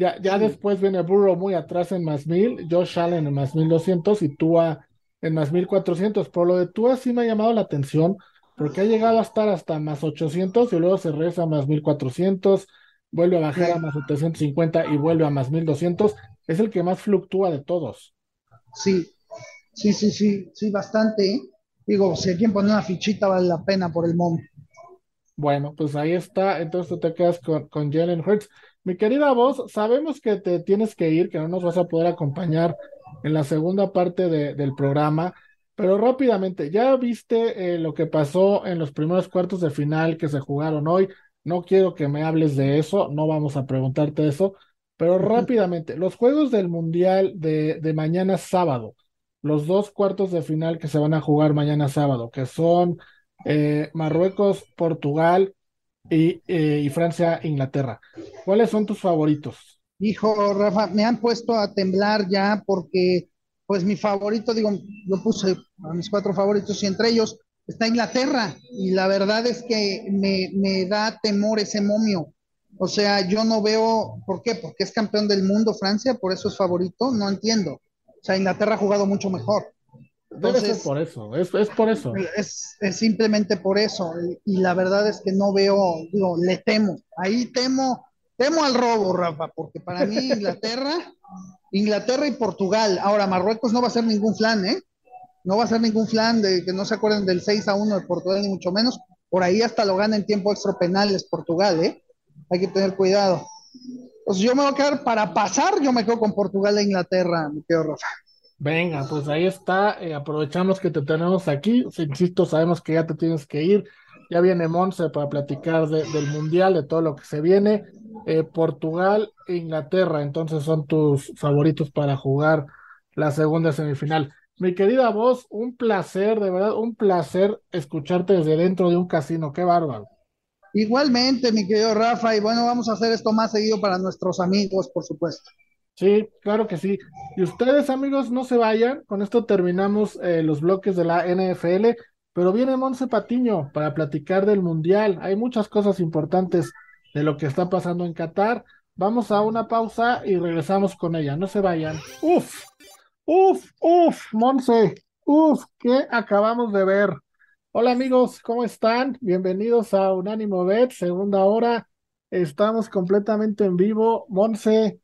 Ya, ya Sí. después viene Burrow muy atrás en más mil, Josh Allen en más mil doscientos y Tua en más mil cuatrocientos. Por lo de Tua sí me ha llamado la atención porque ha llegado a estar hasta más ochocientos y luego se regresa a más mil cuatrocientos, vuelve a bajar Sí. a más setecientos cincuenta y vuelve a más mil doscientos. Es el que más fluctúa de todos. Sí, sí, sí, sí, sí, bastante. ¿eh? Digo, si hay quien pone una fichita vale la pena por el momento. Bueno, pues ahí está. Entonces tú te quedas con, con Jalen Hurts. Mi querida voz, sabemos que te tienes que ir, que no nos vas a poder acompañar en la segunda parte de- del programa, pero rápidamente, ¿ya viste eh, lo que pasó en los primeros cuartos de final que se jugaron hoy? No quiero que me hables de eso, no vamos a preguntarte eso, pero rápidamente, los juegos del Mundial de, de mañana sábado, los dos cuartos de final que se van a jugar mañana sábado, que son eh, Marruecos, Portugal y, eh, y Francia, Inglaterra. ¿Cuáles son tus favoritos? Hijo, Rafa, me han puesto a temblar ya porque, pues mi favorito, digo, yo puse a mis cuatro favoritos y entre ellos está Inglaterra y la verdad es que me, me da temor ese momio. O sea, yo no veo, ¿por qué? Porque es campeón del mundo Francia, por eso es favorito, no entiendo. O sea, Inglaterra ha jugado mucho mejor. Debe ser por eso, es, es por eso. Es, es, simplemente por eso. Y la verdad es que no veo, digo, le temo. Ahí temo, temo al robo, Rafa, porque para mí Inglaterra, *laughs* Inglaterra y Portugal. Ahora, Marruecos no va a ser ningún flan, ¿eh? No va a ser ningún flan de que no se acuerden del 6 a 1 de Portugal, ni mucho menos. Por ahí hasta lo gana en tiempo extra penales Portugal, ¿eh? Hay que tener cuidado. Pues yo me voy a quedar para pasar, yo me quedo con Portugal e Inglaterra, mi querido Rafa. Venga, pues ahí está. Eh, aprovechamos que te tenemos aquí. Insisto, sabemos que ya te tienes que ir. Ya viene Monse para platicar del Mundial, de todo lo que se viene. Eh, Portugal e Inglaterra, entonces son tus favoritos para jugar la segunda semifinal. Mi querida voz, un placer, de verdad, un placer escucharte desde dentro de un casino. Qué bárbaro. Igualmente, mi querido Rafa, y bueno, vamos a hacer esto más seguido para nuestros amigos, por supuesto. Sí, claro que sí. Y ustedes, amigos, no se vayan. Con esto terminamos eh, los bloques de la NFL, pero viene Monse Patiño para platicar del Mundial. Hay muchas cosas importantes de lo que está pasando en Qatar. Vamos a una pausa y regresamos con ella. No se vayan. Uf, uf, uf, Monse, uf, ¿qué acabamos de ver? Hola amigos, ¿cómo están? Bienvenidos a Unánimo Bet, segunda hora. Estamos completamente en vivo. Monse,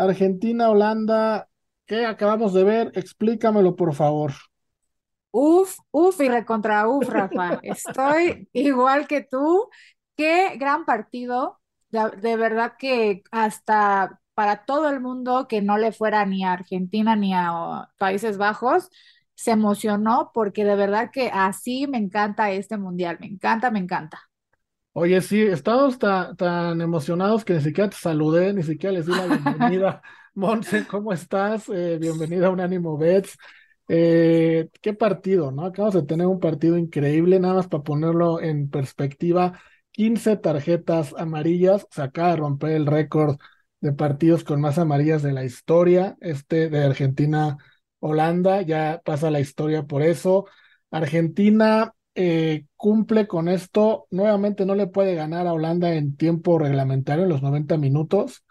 Argentina, Holanda, ¿qué acabamos de ver? Explícamelo, por favor. Uf, uf y recontra uf, Rafa. Estoy igual que tú. Qué gran partido. De, verdad que hasta para todo el mundo que no le fuera ni a Argentina ni a Países Bajos, se emocionó porque de verdad que así me encanta este mundial. Me encanta, me encanta. Oye, sí, estamos tan, emocionados que ni siquiera te saludé, ni siquiera les di la bienvenida. *laughs* Monse, ¿cómo estás? Eh, bienvenida a Unánimo Bets. Eh, qué partido, ¿no? Acabamos de tener un partido increíble, nada más para ponerlo en perspectiva. 15 tarjetas amarillas, se acaba de romper el récord de partidos con más amarillas de la historia, este de Argentina-Holanda, ya pasa la historia por eso. Argentina eh, cumple con esto. Nuevamente no le puede ganar a Holanda en tiempo reglamentario, en los 90 minutos,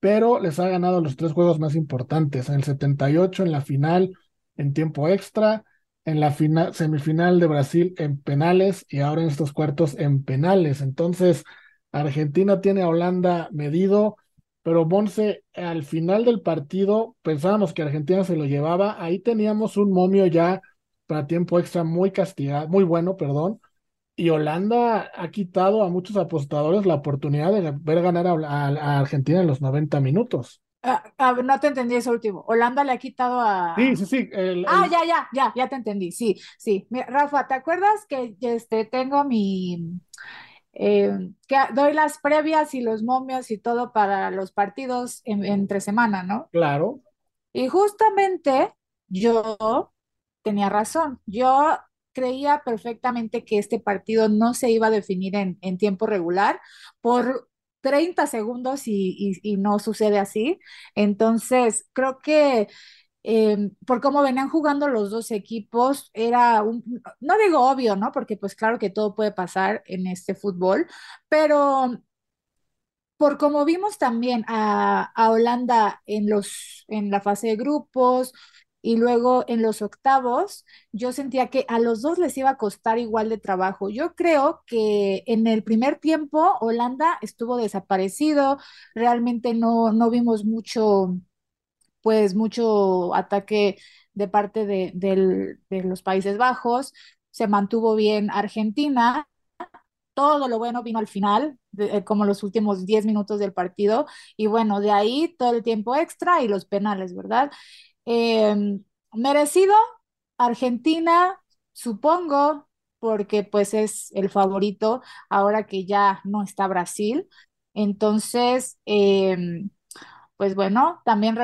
pero les ha ganado los tres juegos más importantes. En el 78, en la final, en tiempo extra, en la final, semifinal de Brasil en penales y ahora en estos cuartos en penales. Entonces, Argentina tiene a Holanda medido, pero Monse, al final del partido pensábamos que Argentina se lo llevaba. Ahí teníamos un momio ya para tiempo extra muy castigado, muy bueno, perdón. Y Holanda ha quitado a muchos apostadores la oportunidad de ver ganar a, Argentina en los 90 minutos. Ah, no te entendí eso último. Holanda le ha quitado a. Sí, sí, sí. ah, ya, ya, ya, ya te entendí. Sí, sí. Rafa, ¿te acuerdas que este, tengo mi. Eh, que doy las previas y los momios y todo para los partidos entre semana, ¿no? Claro. Y justamente yo tenía razón. Yo creía perfectamente que este partido no se iba a definir en, tiempo regular por 30 segundos y, no sucede así. Entonces, creo que em, por cómo venían jugando los dos equipos, era un, no digo obvio, ¿no? Porque pues claro que todo puede pasar en este fútbol, pero por como vimos también a, a Holanda en, los, en la fase de grupos, y luego en los octavos yo sentía que a los dos les iba a costar igual de trabajo. Yo creo que en el primer tiempo Holanda estuvo desaparecido, realmente no, no vimos mucho, pues mucho ataque de parte de, de los Países Bajos, se mantuvo bien Argentina. Todo lo bueno vino al final, eh, como los últimos 10 minutos del partido, y bueno, de ahí todo el tiempo extra y los penales, ¿verdad? Em, merecido, Argentina, supongo, porque pues es el favorito ahora que ya no está Brasil. Entonces, em, pues bueno, también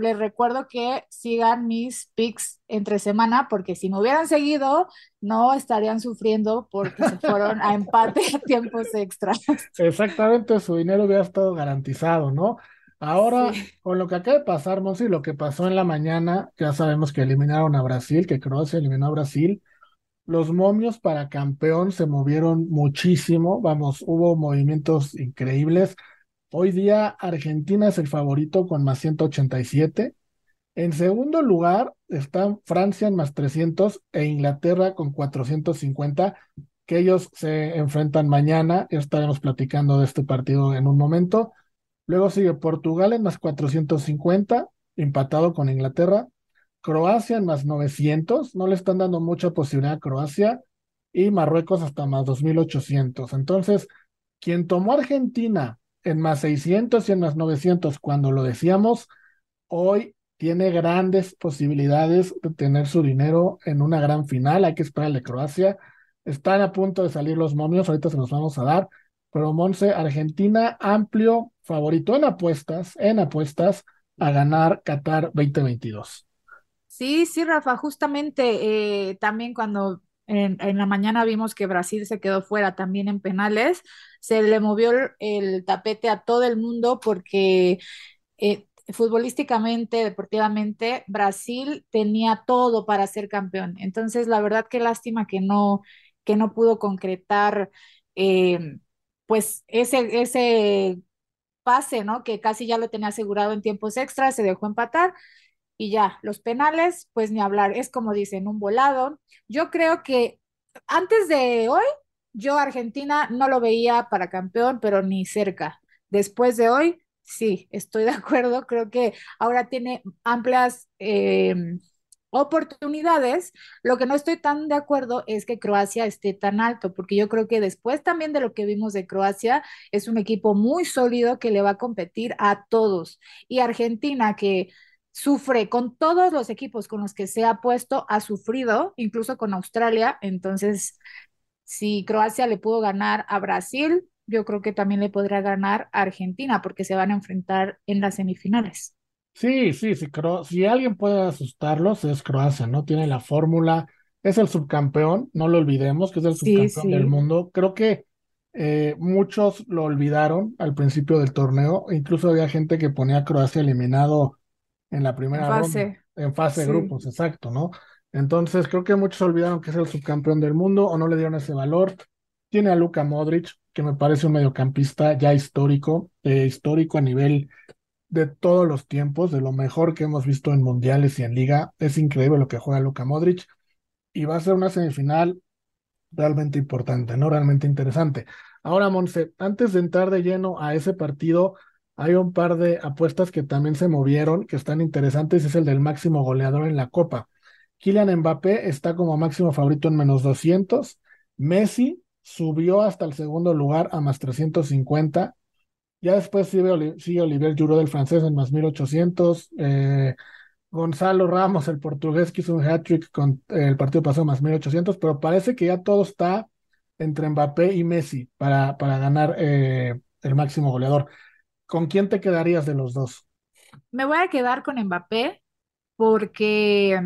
les recuerdo que sigan mis picks entre semana, porque si me hubieran seguido, no estarían sufriendo porque se fueron a *laughs* empate a tiempos extras. Exactamente, su dinero hubiera estado garantizado, ¿no? Ahora, *laughs* con lo que acaba de pasar, Monsi, lo que pasó en la mañana, ya sabemos que eliminaron a Brasil, que Croacia eliminó a Brasil. Los momios para campeón se movieron muchísimo, vamos, hubo movimientos increíbles. Hoy día Argentina es el favorito con más 187. En segundo lugar están Francia en más 300 e Inglaterra con 450, que ellos se enfrentan mañana. Ya estaremos platicando de este partido en un momento. Luego sigue Portugal en más 450, empatado con Inglaterra. Croacia en más 900, no le están dando mucha posibilidad a Croacia. Y Marruecos hasta más 2800. Entonces, quien tomó Argentina en más 600 y en más 900 cuando lo decíamos, hoy tiene grandes posibilidades de tener su dinero en una gran final. Hay que esperarle Croacia. Están a punto de salir los momios, ahorita se los vamos a dar. Pero Monse, Argentina, amplio favorito en apuestas, en apuestas a ganar Qatar 2022. Sí, sí, Rafa, justamente eh, también cuando en, la mañana vimos que Brasil se quedó fuera también en penales. Se le movió el, tapete a todo el mundo porque eh, futbolísticamente, deportivamente, Brasil tenía todo para ser campeón. Entonces, la verdad, qué lástima que no, que no pudo concretar eh, pues ese, ese pase, ¿no? Que casi ya lo tenía asegurado en tiempos extras, se dejó empatar y ya, los penales, pues ni hablar, es como dicen, un volado. Yo creo que antes de hoy, yo Argentina no lo veía para campeón, pero ni cerca. Después de hoy, sí, estoy de *laughs* acuerdo, creo que ahora tiene amplias... Eh, oportunidades. Lo que no estoy tan de acuerdo es que Croacia esté tan alto, porque yo creo que después también de lo que vimos de Croacia, es un equipo muy sólido que le va a competir a todos. Y Argentina, que sufre con todos los equipos con los que se ha puesto, ha sufrido, incluso con Australia. Entonces, si Croacia le pudo ganar a Brasil, yo creo que también le podrá ganar a Argentina, porque se van a enfrentar en las semifinales. Sí, sí, sí, si alguien puede asustarlos es Croacia, ¿no? Tiene la fórmula, es el subcampeón, no lo olvidemos, que es el subcampeón del mundo. Creo que eh, muchos lo olvidaron al principio del torneo, incluso había gente que ponía a Croacia eliminado en la primera ronda, en fase de grupos, exacto, ¿no? Entonces creo que muchos olvidaron que es el subcampeón del mundo o no le dieron ese valor. Tiene a Luka Modric, que me parece un mediocampista ya histórico, eh, histórico a nivel de todos los tiempos, de lo mejor que hemos visto en mundiales y en liga. Es increíble lo que juega Luka Modric y va a ser una semifinal realmente importante, ¿no? Realmente interesante. Ahora, Monse, antes de entrar de lleno a ese partido, hay un par de apuestas que también se movieron, que están interesantes, es el del máximo goleador en la Copa. Kylian Mbappé está como máximo favorito en menos 200. Messi subió hasta el segundo lugar a más 350. Ya después sigue, sigue Olivier Giroud del francés en más 1800. Eh, Gonzalo Ramos, el portugués, que hizo un hat-trick con el partido pasado más 1800, pero parece que ya todo está entre Mbappé y Messi para, para ganar eh, el máximo goleador. ¿Con quién te quedarías de los dos? Me voy a quedar con Mbappé porque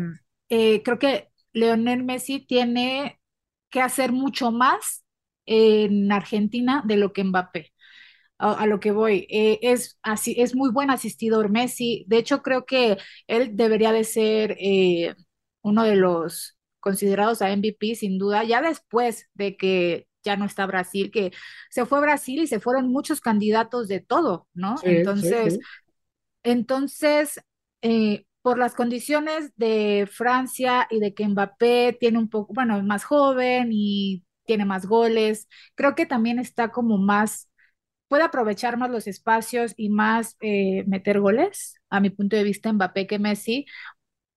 eh, creo que Leonel Messi tiene que hacer mucho más en Argentina de lo que Mbappé. A, lo que voy, eh, es, así, es muy buen asistidor Messi. De hecho, creo que él debería de ser eh, uno de los considerados a MVP, sin duda, ya después de que ya no está Brasil, que se fue Brasil y se fueron muchos candidatos de todo, ¿no? entonces, entonces, eh, por las condiciones de Francia y de que Mbappé tiene un poco, bueno, es más joven y tiene más goles, creo que también está como más, puede aprovechar más los espacios y más eh, meter goles, a mi punto de vista, Mbappé que Messi,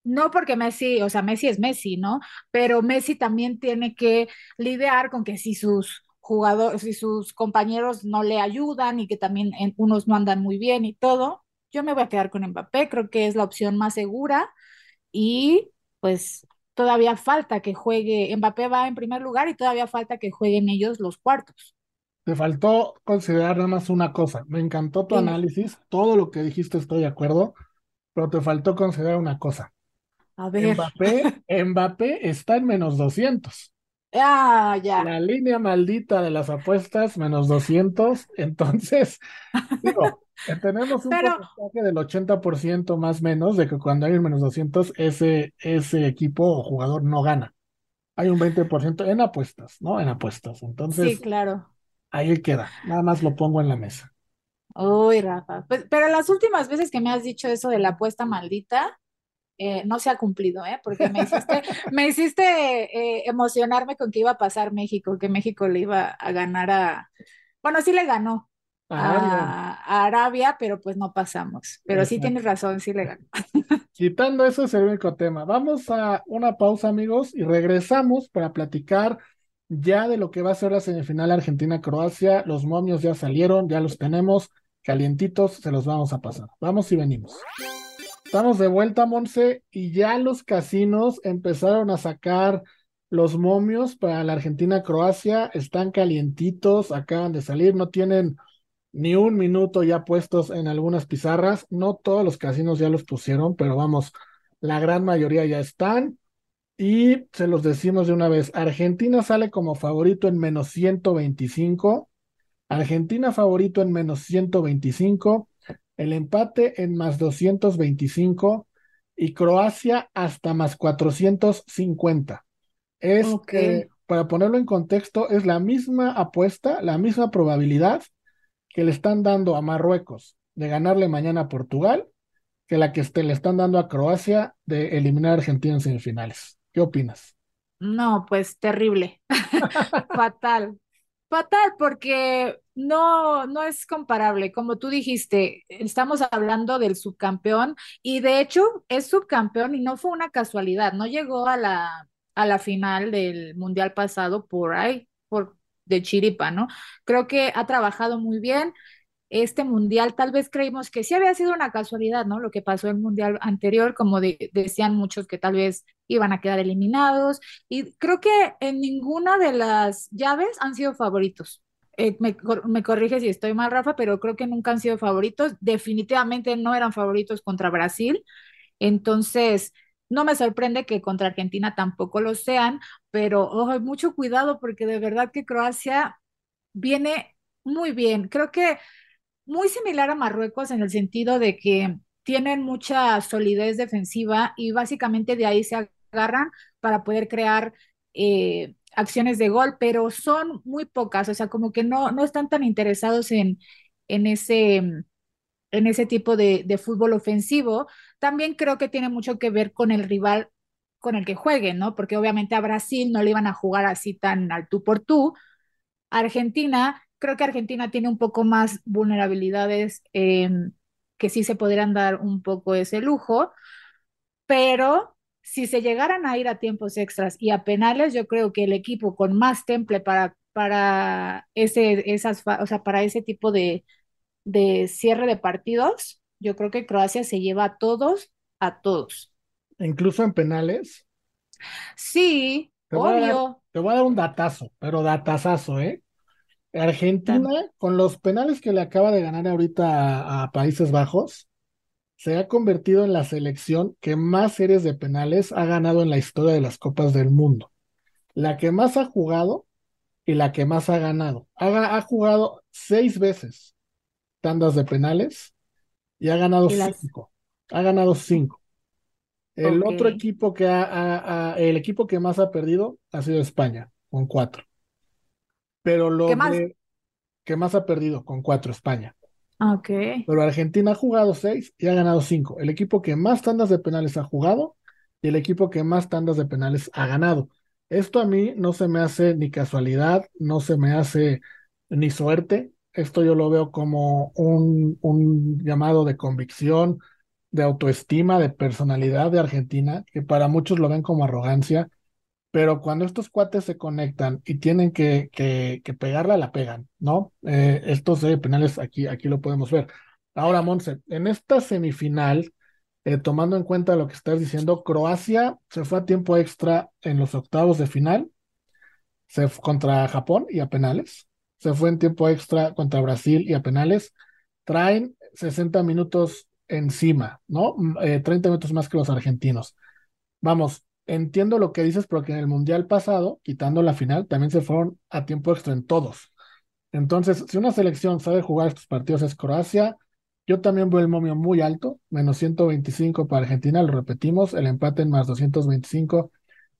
no porque Messi, o sea, Messi es Messi, ¿no? Pero Messi también tiene que lidiar con que si sus jugadores, si sus compañeros no le ayudan y que también unos no andan muy bien y todo, yo me voy a quedar con Mbappé, creo que es la opción más segura y pues todavía falta que juegue, Mbappé va en primer lugar y todavía falta que jueguen ellos los cuartos. Te faltó considerar nada más una cosa. Me encantó tu análisis, todo lo que dijiste estoy de acuerdo, pero te faltó considerar una cosa. A ver. Mbappé, *laughs* Mbappé está en menos 200. Ah, ya. La línea maldita de las apuestas, menos 200. Entonces, *laughs* digo, tenemos un Pero- porcentaje del 80% más menos de que cuando hay un menos 200, ese, ese equipo o jugador no gana. Hay un 20% en apuestas, ¿no? En apuestas. Entonces, Sí, claro. Ahí queda. Nada más lo pongo en la mesa. Uy, Rafa. Pues, pero las últimas veces que me has dicho eso de la apuesta maldita, eh, no se ha cumplido, ¿eh? Porque me hiciste, *laughs* me hiciste eh, emocionarme con que iba a pasar México, que México le iba a ganar a. Bueno, sí le ganó Arabia. a, a Arabia, pero pues no pasamos. Pero sí tienes razón, sí le ganó. *laughs* Quitando eso es el único tema. Vamos a una pausa, amigos, y regresamos para platicar ya de lo que va a ser la semifinal Argentina-Croacia. Los momios ya salieron, ya los tenemos calientitos, se los vamos a pasar. Vamos y venimos. Estamos de vuelta, Monse, y ya los casinos empezaron a sacar los momios para la Argentina-Croacia. Están calientitos, acaban de salir, no tienen ni un minuto ya puestos en algunas pizarras. No todos los casinos ya los pusieron, pero vamos, la gran mayoría ya están. Y se los decimos de una vez, Argentina sale como favorito en menos 125, Argentina favorito en menos 125, el empate en más 225 y Croacia hasta más 450. Es, Ok. eh, para ponerlo en contexto, es la misma apuesta, la misma probabilidad que le están dando a Marruecos de ganarle mañana a Portugal que la que este- le están dando a Croacia de eliminar a Argentina en semifinales. ¿Qué opinas? No, pues terrible. *laughs* Fatal. Fatal porque no, no es comparable. Como tú dijiste, estamos hablando del subcampeón y de hecho es subcampeón y no fue una casualidad. No llegó a la, a la final del mundial pasado por ahí, por de chiripa, ¿no? Creo que ha trabajado muy bien. Este mundial tal vez creímos que sí había sido una casualidad, ¿no? Lo que pasó en el mundial anterior, como de- decían muchos que tal vez iban a quedar eliminados. Y creo que en ninguna de las llaves han sido favoritos. Eh, me, me corrige si estoy mal, Rafa, pero creo que nunca han sido favoritos. Definitivamente no eran favoritos contra Brasil. Entonces, no me sorprende que contra Argentina tampoco lo sean, pero ojo, mucho cuidado porque de verdad que Croacia viene muy bien. Creo que muy similar a Marruecos en el sentido de que tienen mucha solidez defensiva y básicamente de ahí se agarran para poder crear eh, acciones de gol, pero son muy pocas, o sea, como que no, no están tan interesados en, en ese, en ese tipo de, de fútbol ofensivo. También creo que tiene mucho que ver con el rival con el que jueguen, ¿no? Porque obviamente a Brasil no le iban a jugar así tan al tú por tú. Argentina, creo que Argentina tiene un poco más vulnerabilidades eh, que sí se podrían dar un poco ese lujo, pero si se llegaran a ir a tiempos extras y a penales, yo creo que el equipo con más temple para, para ese, esas, o sea, para ese tipo de, de cierre de partidos, yo creo que Croacia se lleva a todos, a todos. Incluso en penales. Sí, Te voy a dar, obvio. te voy a dar un datazo, pero datazazo, ¿eh? Argentina, con los penales que le acaba de ganar ahorita a, a Países Bajos, se ha convertido en la selección que más series de penales ha ganado en la historia de las Copas del Mundo. La que más ha jugado y la que más ha ganado. Ha, ga- ha jugado seis veces tandas de penales y ha ganado Y las- cinco. Ha ganado cinco. El otro equipo que ha- el equipo que más ha perdido ha sido España, con cuatro. Pero lo ¿Qué más? de- que más ha perdido, con cuatro, España. Ok. Pero Argentina ha jugado seis y ha ganado cinco. El equipo que más tandas de penales ha jugado y el equipo que más tandas de penales ha ganado. Esto a mí no se me hace ni casualidad, no se me hace ni suerte. Esto yo lo veo como un, un llamado de convicción, de autoestima, de personalidad de Argentina, que para muchos lo ven como arrogancia, pero cuando estos cuates se conectan y tienen que, que, pegarla, la pegan, ¿no? Eh, estos eh, penales aquí, aquí lo podemos ver. Ahora, Monse, en esta semifinal, eh, tomando en cuenta lo que estás diciendo, Croacia se fue a tiempo extra en los octavos de final, se contra Japón y a penales. se fue en tiempo extra contra Brasil y a penales. Traen 60 minutos encima, ¿no? 30 mm, minutos más que los argentinos. Vamos, entiendo lo que dices, porque en el Mundial pasado, quitando la final, también se fueron a tiempo extra en todos. Entonces, si una selección sabe jugar estos partidos es Croacia, yo también veo el momio muy alto, menos 125 para Argentina, lo repetimos, el empate en más 225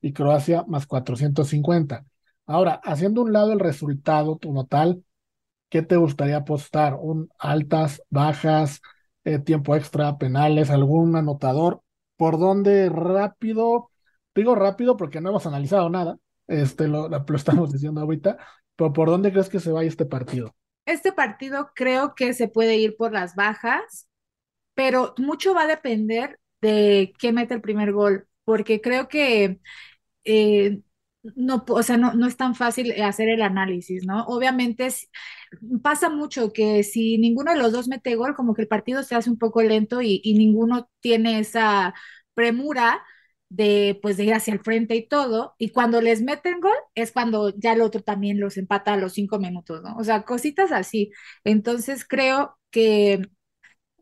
y Croacia más 450. Ahora, haciendo un lado el resultado como tal, ¿qué te gustaría apostar? ¿Un altas, bajas, eh, tiempo extra, penales, algún anotador? ¿Por dónde rápido? Digo rápido porque no hemos analizado nada, este lo, lo estamos diciendo ahorita, pero ¿por dónde crees que se vaya este partido? Este partido creo que se puede ir por las bajas, pero mucho va a depender de quién mete el primer gol, porque creo que eh, no, o sea, no, no, es tan fácil hacer el análisis, ¿no? Obviamente pasa mucho que si ninguno de los dos mete gol, como que el partido se hace un poco lento y ninguno tiene esa premura de pues de ir hacia el frente y todo, y cuando les meten gol es cuando ya el otro también los empata a los cinco minutos, ¿no? O sea, cositas así. Entonces creo que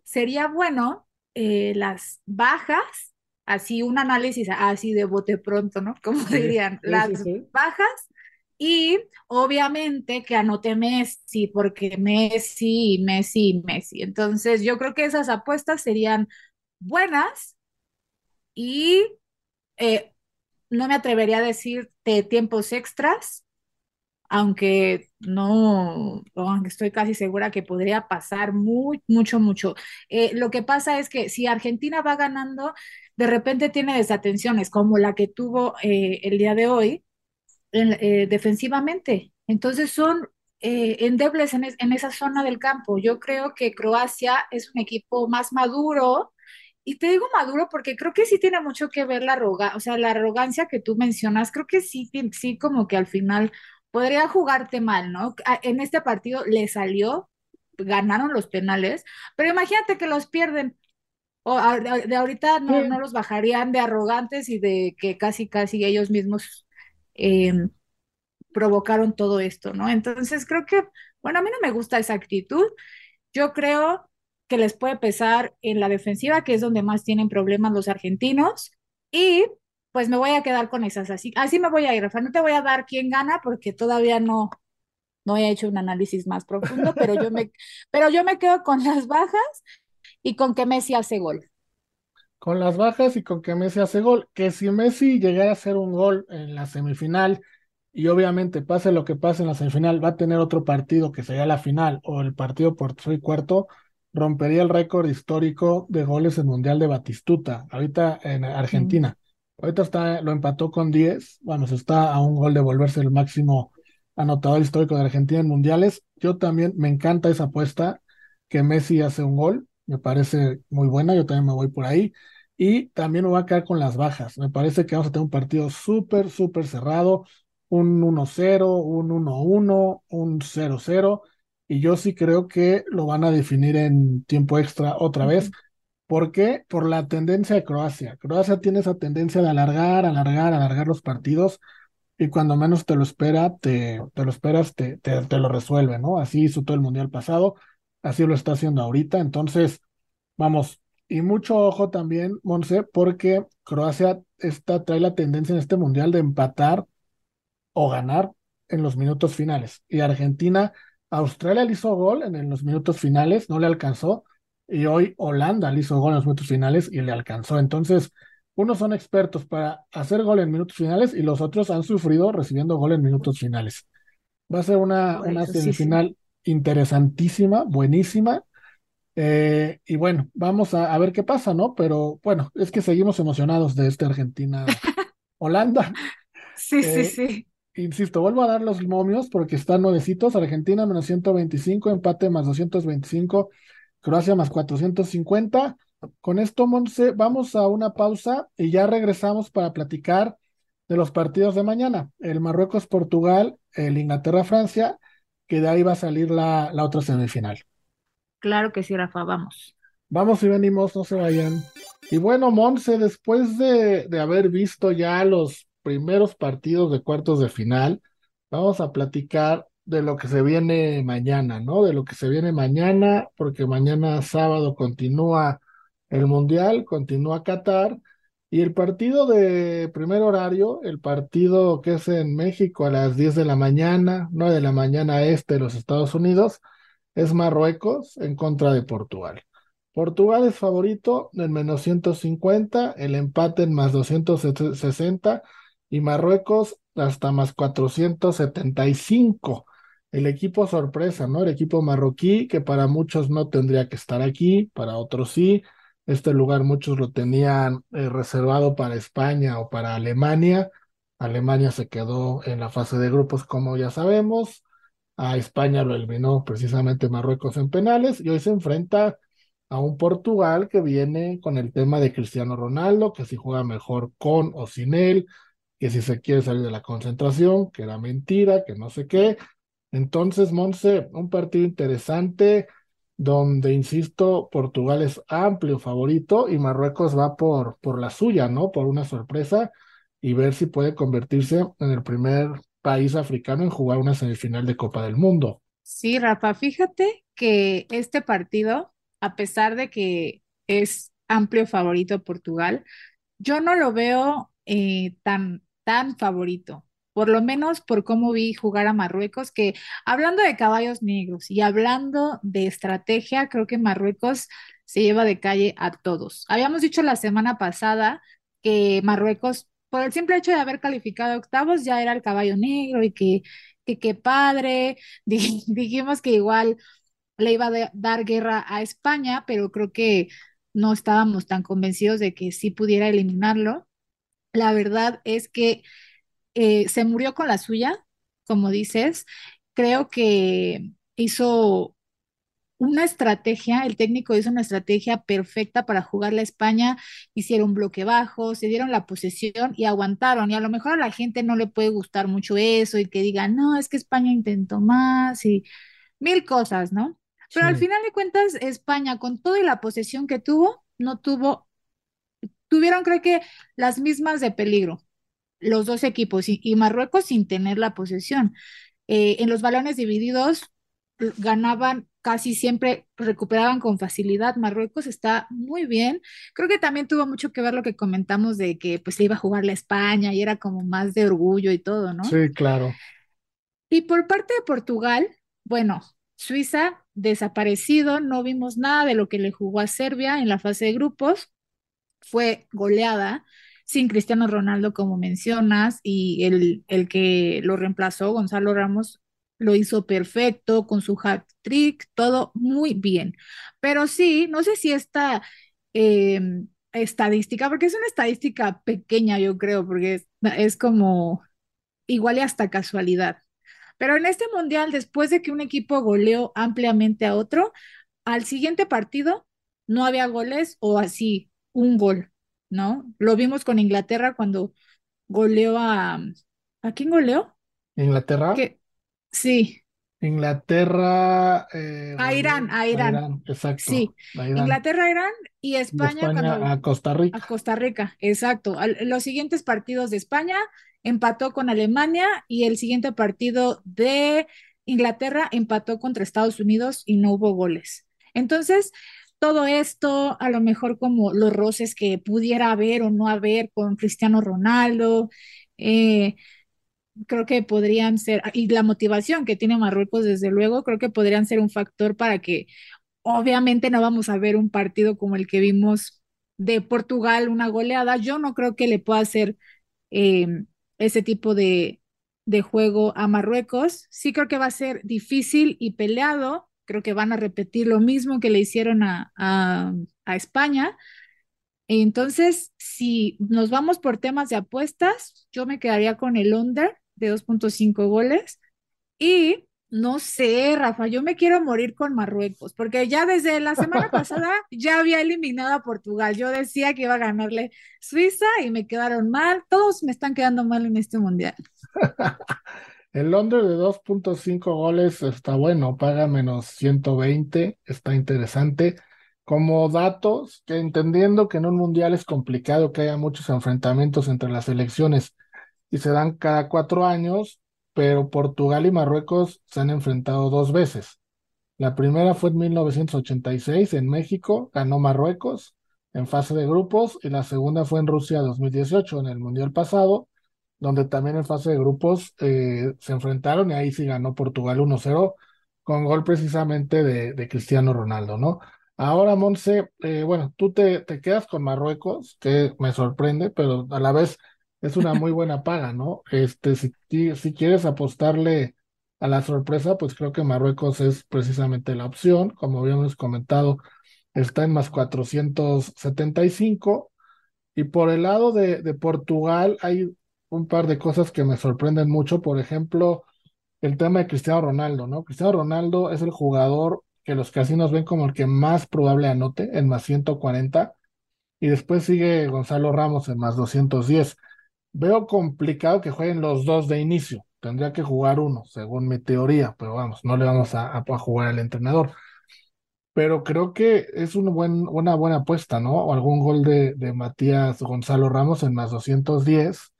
sería bueno eh, las bajas, así un análisis así de bote pronto, ¿no? *laughs* Como dirían, las bajas. Y obviamente que anote Messi, porque Messi, Messi, Messi. Entonces yo creo que esas apuestas serían buenas y eh, no me atrevería a decirte tiempos extras, aunque no, aunque estoy casi segura que podría pasar muy, mucho, mucho. Eh, lo que pasa es que si Argentina va ganando, de repente tiene desatenciones como la que tuvo eh, el día de hoy defensivamente. Entonces son endebles en, en esa zona del campo. Yo creo que Croacia es un equipo más maduro y te digo maduro porque creo que sí tiene mucho que ver la arrogancia, o sea, la arrogancia que tú mencionas, creo que sí, sí como que al final podría jugarte mal, ¿no? En este partido le salió, ganaron los penales, pero imagínate que los pierden. O de ahorita no, no los bajarían de arrogantes y de que casi, casi ellos mismos em, provocaron todo esto, ¿no? Entonces creo que, bueno, a mí no me gusta esa actitud. Yo creo que les puede pesar en la defensiva, que es donde más tienen problemas los argentinos. Y pues me voy a quedar con esas. Así, así me voy a ir, Rafa. No te voy a dar quién gana porque todavía no, no he hecho un análisis más profundo, *laughs* pero yo me, pero yo me quedo con las bajas y con que Messi hace gol. Con las bajas y con que Messi hace gol. Que si Messi llegara a hacer un gol en la semifinal y obviamente pase lo que pase en la semifinal, va a tener otro partido que sería la final o el partido por tres y cuarto, rompería el récord histórico de goles en Mundial de Batistuta, ahorita en Argentina. Ahorita está, lo empató con 10, bueno, se está a un gol de volverse el máximo anotador histórico de Argentina en mundiales. Yo también me encanta esa apuesta que Messi hace un gol, me parece muy buena, yo también me voy por ahí. Y también me voy a quedar con las bajas. Me parece que vamos a tener un partido súper, súper cerrado, un 1-0, un 1-1, un 0-0 y yo sí creo que lo van a definir en tiempo extra otra vez. ¿Por qué? Por la tendencia de Croacia. Croacia tiene esa tendencia de alargar, alargar, alargar los partidos y cuando menos te lo espera, te, te lo esperas, te, te, lo resuelve, ¿no? Así hizo todo el mundial pasado, así lo está haciendo ahorita. Entonces, vamos, y mucho ojo también, Monse, porque Croacia está, trae la tendencia en este mundial de empatar o ganar en los minutos finales. Y Argentina Australia le hizo gol en, los minutos finales, no le alcanzó, y hoy Holanda le hizo gol en los minutos finales y le alcanzó. Entonces, unos son expertos para hacer gol en minutos finales y los otros han sufrido recibiendo gol en minutos finales. Va a ser una, una semifinal interesantísima, buenísima. Eh, y bueno, vamos a, a, ver qué pasa, ¿no? Pero bueno, es que seguimos emocionados de esta Argentina-Holanda. *laughs* sí, sí, eh, sí. Insisto, vuelvo a dar los momios porque están nuevecitos. Argentina menos 125, empate más 225, Croacia más 450. Con esto, Monse, vamos a una pausa y ya regresamos para platicar de los partidos de mañana. El Marruecos-Portugal, el Inglaterra-Francia, que de ahí va a salir la, la otra semifinal. Claro que sí, Rafa, vamos. Vamos y venimos, no se vayan. Y bueno, Monse, después de, de haber visto ya los primeros partidos de cuartos de final, vamos a platicar de lo que se viene mañana, ¿no? De lo que se viene mañana, porque mañana sábado continúa el Mundial, continúa Qatar, y el partido de primer horario, el partido que es en México a las 10 de la mañana, 9 de la mañana este de los Estados Unidos, es Marruecos en contra de Portugal. Portugal es favorito en menos 150, el empate en más 260 y Marruecos hasta más 475. El equipo sorpresa, ¿no? El equipo marroquí que para muchos no tendría que estar aquí, para otros sí. Este lugar muchos lo tenían eh, reservado para España o para Alemania. Alemania se quedó en la fase de grupos, como ya sabemos. A España lo eliminó precisamente Marruecos en penales y hoy se enfrenta a un Portugal que viene con el tema de Cristiano Ronaldo, que si juega mejor con o sin él, que si se quiere salir de la concentración, que era mentira, que no sé qué. Entonces, Monse, un partido interesante donde, insisto, Portugal es amplio favorito y Marruecos va por, por la suya, ¿no? Por una sorpresa y ver si puede convertirse en el primer país africano en jugar una semifinal de Copa del Mundo. Sí, Rafa, fíjate que este partido a pesar de que es amplio favorito Portugal, yo no lo veo eh, tan, tan favorito, por lo menos por cómo vi jugar a Marruecos, que hablando de caballos negros y hablando de estrategia, creo que Marruecos se lleva de calle a todos. Habíamos dicho la semana pasada que Marruecos, por el simple hecho de haber calificado octavos, ya era el caballo negro y que qué padre, *laughs* dijimos que igual le iba a dar guerra a España, pero creo que no estábamos tan convencidos de que sí pudiera eliminarlo. La verdad es que eh, se murió con la suya, como dices. Creo que hizo una estrategia, el técnico hizo una estrategia perfecta para jugar la España, hicieron bloque bajo, se dieron la posesión y aguantaron. Y a lo mejor a la gente no le puede gustar mucho eso y que digan, no, es que España intentó más y mil cosas, ¿no? Pero al final de cuentas, España, con toda la posesión que tuvo, no tuvo, tuvieron creo que las mismas de peligro, los dos equipos, y, Marruecos sin tener la posesión. Eh, en los balones divididos ganaban casi siempre, recuperaban con facilidad. Marruecos está muy bien. Creo que también tuvo mucho que ver lo que comentamos de que pues se iba a jugar la España y era como más de orgullo y todo, ¿no? Sí, claro. Y por parte de Portugal, bueno, Suiza desaparecido, no vimos nada de lo que le jugó a Serbia en la fase de grupos, fue goleada sin Cristiano Ronaldo como mencionas y el, el que lo reemplazó, Gonzalo Ramos, lo hizo perfecto con su hat trick, todo muy bien. Pero sí, no sé si esta em, estadística, porque es una estadística pequeña, yo creo, porque es, es como igual y hasta casualidad. Pero en este mundial, después de que un equipo goleó ampliamente a otro, al siguiente partido no había goles o así un gol, ¿no? Lo vimos con Inglaterra cuando goleó a... ¿A quién goleó? ¿Inglaterra? Sí. Inglaterra. Eh, a Irán, a Irán. exacto. Sí. Inglaterra, Irán y España, a Costa Rica. A Costa Rica, exacto. los siguientes partidos de España empató con Alemania y el siguiente partido de Inglaterra empató contra Estados Unidos y no hubo goles. Entonces, todo esto, a lo mejor como los roces que pudiera haber o no haber con Cristiano Ronaldo, eh, creo que podrían ser, y la motivación que tiene Marruecos, desde luego, creo que podrían ser un factor para que obviamente no vamos a ver un partido como el que vimos de Portugal, una goleada. Yo no creo que le pueda hacer eh, ese tipo de, juego a Marruecos. Sí creo que va a ser difícil y peleado. Creo que van a repetir lo mismo que le hicieron a, a, España. Entonces, si nos vamos por temas de apuestas, yo me quedaría con el under de 2.5 goles y no sé, Rafa, yo me quiero morir con Marruecos, porque ya desde la semana *laughs* pasada ya había eliminado a Portugal. Yo decía que iba a ganarle Suiza y me quedaron mal. Todos me están quedando mal en este mundial. *laughs* El Londres de 2.5 goles está bueno, paga menos 120, está interesante. Como datos, que entendiendo que en un mundial es complicado que haya muchos enfrentamientos entre las selecciones y se dan cada cuatro años, pero Portugal y Marruecos se han enfrentado dos veces. La primera fue en 1986 en México, ganó Marruecos en fase de grupos, y la segunda fue en Rusia 2018, en el Mundial pasado, donde también en fase de grupos eh, se enfrentaron y ahí sí ganó Portugal 1-0 con gol precisamente de, Cristiano Ronaldo, ¿no? Ahora, Monse, eh, bueno, tú te, te, quedas con Marruecos, que me sorprende, pero a la vez es una muy buena paga, ¿no? Este, si, si quieres apostarle a la sorpresa, pues creo que Marruecos es precisamente la opción, como habíamos comentado, está en más 475. Y por el lado de, de Portugal hay un par de cosas que me sorprenden mucho. Por ejemplo, el tema de Cristiano Ronaldo, ¿no? Cristiano Ronaldo es el jugador que los casinos ven como el que más probable anote en más 140 y después sigue Gonzalo Ramos en más 210. Veo complicado que jueguen los dos de inicio. Tendría que jugar uno, según mi teoría, pero vamos, no le vamos a, jugar al entrenador pero creo que es una, buen, una buena apuesta, ¿no? O algún gol de, de Matías Gonzalo Ramos en más 210,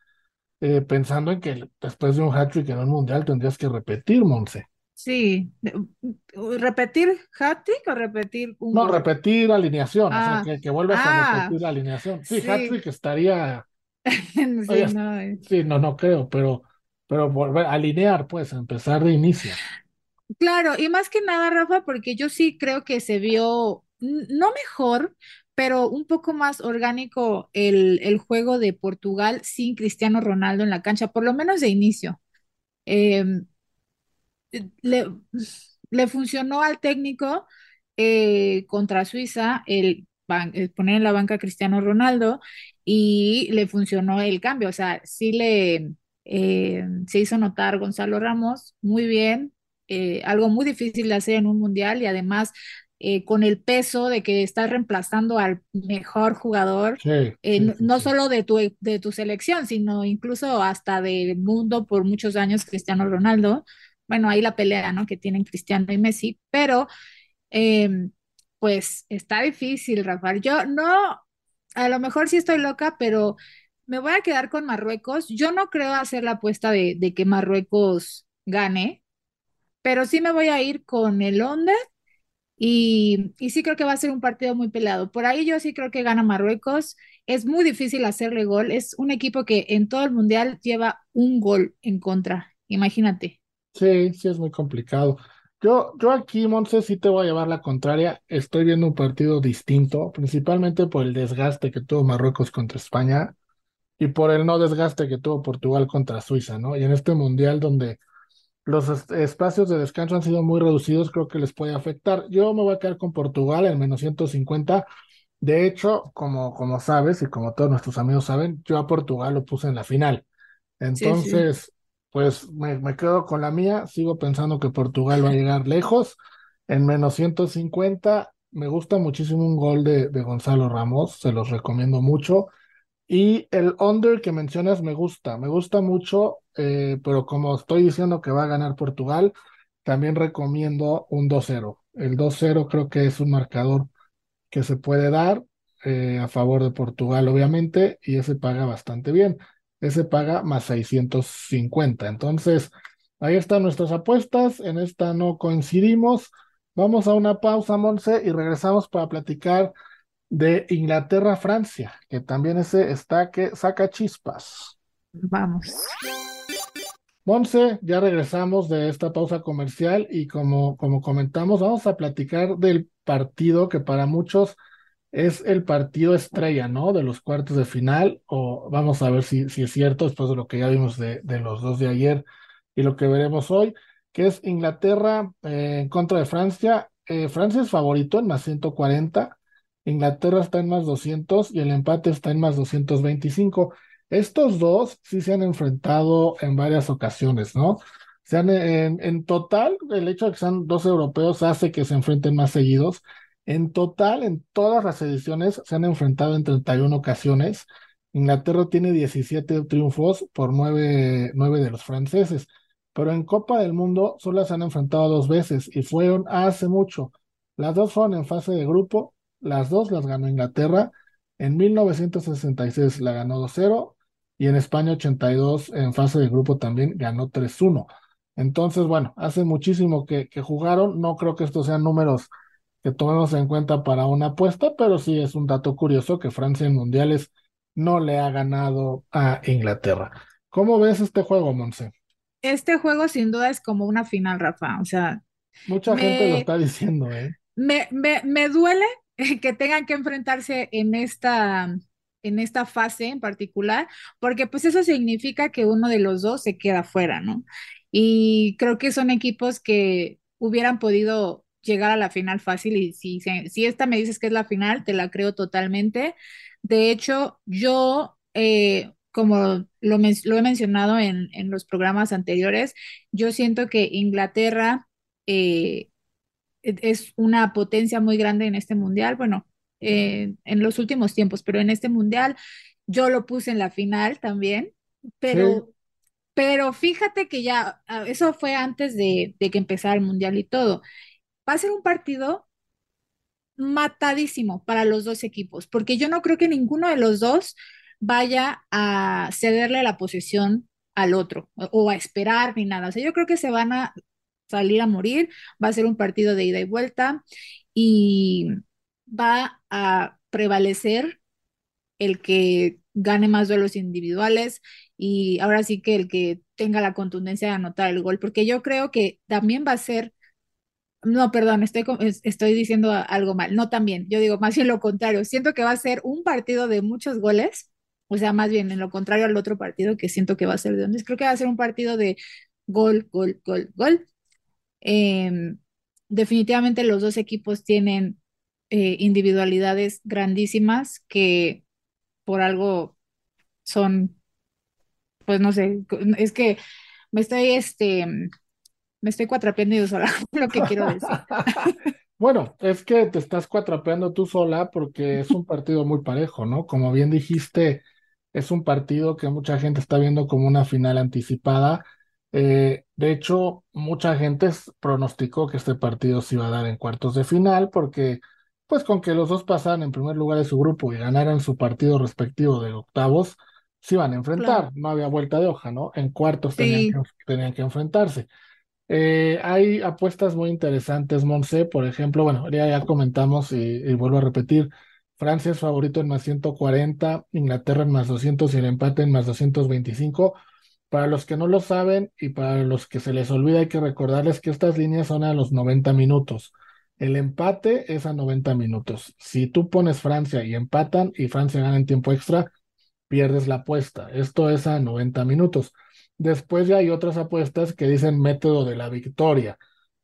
eh, pensando en que después de un hat-trick en un mundial tendrías que repetir, Monse. Sí, ¿repetir hat-trick o repetir un No, repetir alineación, o sea, ah, que, que vuelvas a ah, repetir la alineación. Sí, hat-trick estaría... *laughs* sí, no. Eh. sí, no, no creo, pero, pero volver a alinear, pues, empezar de inicio. Claro, y más que nada, Rafa, porque yo sí creo que se vio, no mejor, pero un poco más orgánico el, el juego de Portugal sin Cristiano Ronaldo en la cancha, por lo menos de inicio. Em, le, le, funcionó al técnico eh, contra Suiza el, poner en la banca a Cristiano Ronaldo y le funcionó el cambio, o sea, sí le... Eh, se hizo notar Gonzalo Ramos muy bien, eh, algo muy difícil de hacer en un mundial y además eh, con el peso de que estás reemplazando al mejor jugador, eh, no solo de tu, de tu selección, sino incluso hasta del mundo por muchos años, Cristiano Ronaldo. Bueno, ahí la pelea, ¿no? Que tienen Cristiano y Messi, pero em, pues está difícil, Rafael. Yo no, a lo mejor sí estoy loca, pero me voy a quedar con Marruecos. Yo no creo hacer la apuesta de, de que Marruecos gane pero sí me voy a ir con el Onda y, sí creo que va a ser un partido muy peleado. Por ahí yo sí creo que gana Marruecos. Es muy difícil hacerle gol. Es un equipo que en todo el mundial lleva un gol en contra. Imagínate. Sí, sí es muy complicado. Yo, yo aquí, Monse, sí te voy a llevar la contraria. Estoy viendo un partido distinto, principalmente por el desgaste que tuvo Marruecos contra España y por el no desgaste que tuvo Portugal contra Suiza, ¿no? Y en este mundial donde los espacios de descanso han sido muy reducidos, creo que les puede afectar. Yo me voy a quedar con Portugal en menos 150. De hecho, como, como sabes y como todos nuestros amigos saben, yo a Portugal lo puse en la final. Entonces, pues me, quedo con la mía. Sigo pensando que Portugal va a llegar lejos. En menos 150, me gusta muchísimo un gol de, de Gonzalo Ramos, se los recomiendo mucho. Y el under que mencionas me gusta, me gusta mucho, eh, pero como estoy diciendo que va a ganar Portugal, también recomiendo un 2-0. El 2-0 creo que es un marcador que se puede dar eh, a favor de Portugal, obviamente, y ese paga bastante bien. Ese paga más 650. Entonces, ahí están nuestras apuestas. En esta no coincidimos. Vamos a una pausa, Monse, y regresamos para platicar de Inglaterra-Francia, que también ese está que saca chispas. Vamos. Monse, ya regresamos de esta pausa comercial y como, como comentamos, vamos a platicar del partido que para muchos es el partido estrella, ¿no? De los cuartos de final, o vamos a ver si, si es cierto después de lo que ya vimos de, de los dos de ayer y lo que veremos hoy, que es Inglaterra eh, en contra de Francia. Eh, Francia es favorito en más 140 Inglaterra está en más 200 y el empate está en más 225. Estos dos sí se han enfrentado en varias ocasiones, ¿no? Se han, en, en total, el hecho de que sean dos europeos hace que se enfrenten más seguidos. En total, en todas las ediciones se han enfrentado en 31 ocasiones. Inglaterra tiene 17 triunfos por 9, 9 de los franceses, pero en Copa del Mundo solo se han enfrentado dos veces y fueron hace mucho. Las dos fueron en fase de grupo las dos las ganó Inglaterra. En 1966 la ganó 2-0 y en España 82 en fase de grupo también ganó 3-1. Entonces, bueno, hace muchísimo que, que jugaron. No creo que estos sean números que tomemos en cuenta para una apuesta, pero sí es un dato curioso que Francia en mundiales no le ha ganado a Inglaterra. ¿Cómo ves este juego, Monse? Este juego sin duda es como una final, Rafa. O sea, Mucha gente lo está diciendo, ¿eh? me, me, me duele *laughs* que tengan que enfrentarse en esta, en esta fase en particular, porque pues eso significa que uno de los dos se queda fuera, ¿no? Y creo que son equipos que hubieran podido llegar a la final fácil y si, si esta me dices que es la final, te la creo totalmente. De hecho, yo, eh, como lo, lo, he mencionado en, en, los programas anteriores, yo siento que Inglaterra eh, es una potencia muy grande en este mundial, bueno, eh, en los últimos tiempos, pero en este mundial yo lo puse en la final también, pero... Sí. Pero fíjate que ya, ah, eso fue antes de, de que empezara el mundial y todo va a ser un partido matadísimo para los dos equipos, porque yo no creo que ninguno de los dos vaya a cederle la posesión al otro o a esperar ni nada. O sea, yo creo que se van a salir a morir, va a ser un partido de ida y vuelta y va a prevalecer el que gane más duelos individuales y ahora sí que el que tenga la contundencia de anotar el gol, porque yo creo que también va a ser no, perdón, estoy, estoy diciendo algo mal. No también, yo digo más bien lo contrario. Siento que va a ser un partido de muchos goles, o sea, más bien en lo contrario al otro partido que siento que va a ser de donde creo que va a ser un partido de gol, gol, gol, gol. Eh, definitivamente los dos equipos tienen eh, individualidades grandísimas que por algo son, pues no sé, es que me estoy, este, me estoy cuatrapeando yo sola, *laughs* lo que quiero decir. *laughs* Bueno, es que te estás cuatrapeando tú sola porque es un partido muy parejo, ¿no? Como bien dijiste, es un partido que mucha gente está viendo como una final anticipada. Eh, de hecho, mucha gente pronosticó que este partido se iba a dar en cuartos de final porque, pues con que los dos pasaran en primer lugar de su grupo y ganaran su partido respectivo de octavos, se iban a enfrentar. Claro. No había vuelta de hoja, ¿no? En cuartos Sí. tenían que, tenían que enfrentarse. Eh, hay apuestas muy interesantes, Monse. Por ejemplo, bueno, ya, ya comentamos y, y vuelvo a repetir. Francia es favorito en más 140, Inglaterra en más 200 y el empate en más 225. Para los que no lo saben y para los que se les olvida, hay que recordarles que estas líneas son a los 90 minutos. El empate es a 90 minutos. Si tú pones Francia y empatan y Francia gana en tiempo extra, pierdes la apuesta. Esto es a 90 minutos. Después ya hay otras apuestas que dicen método de la victoria.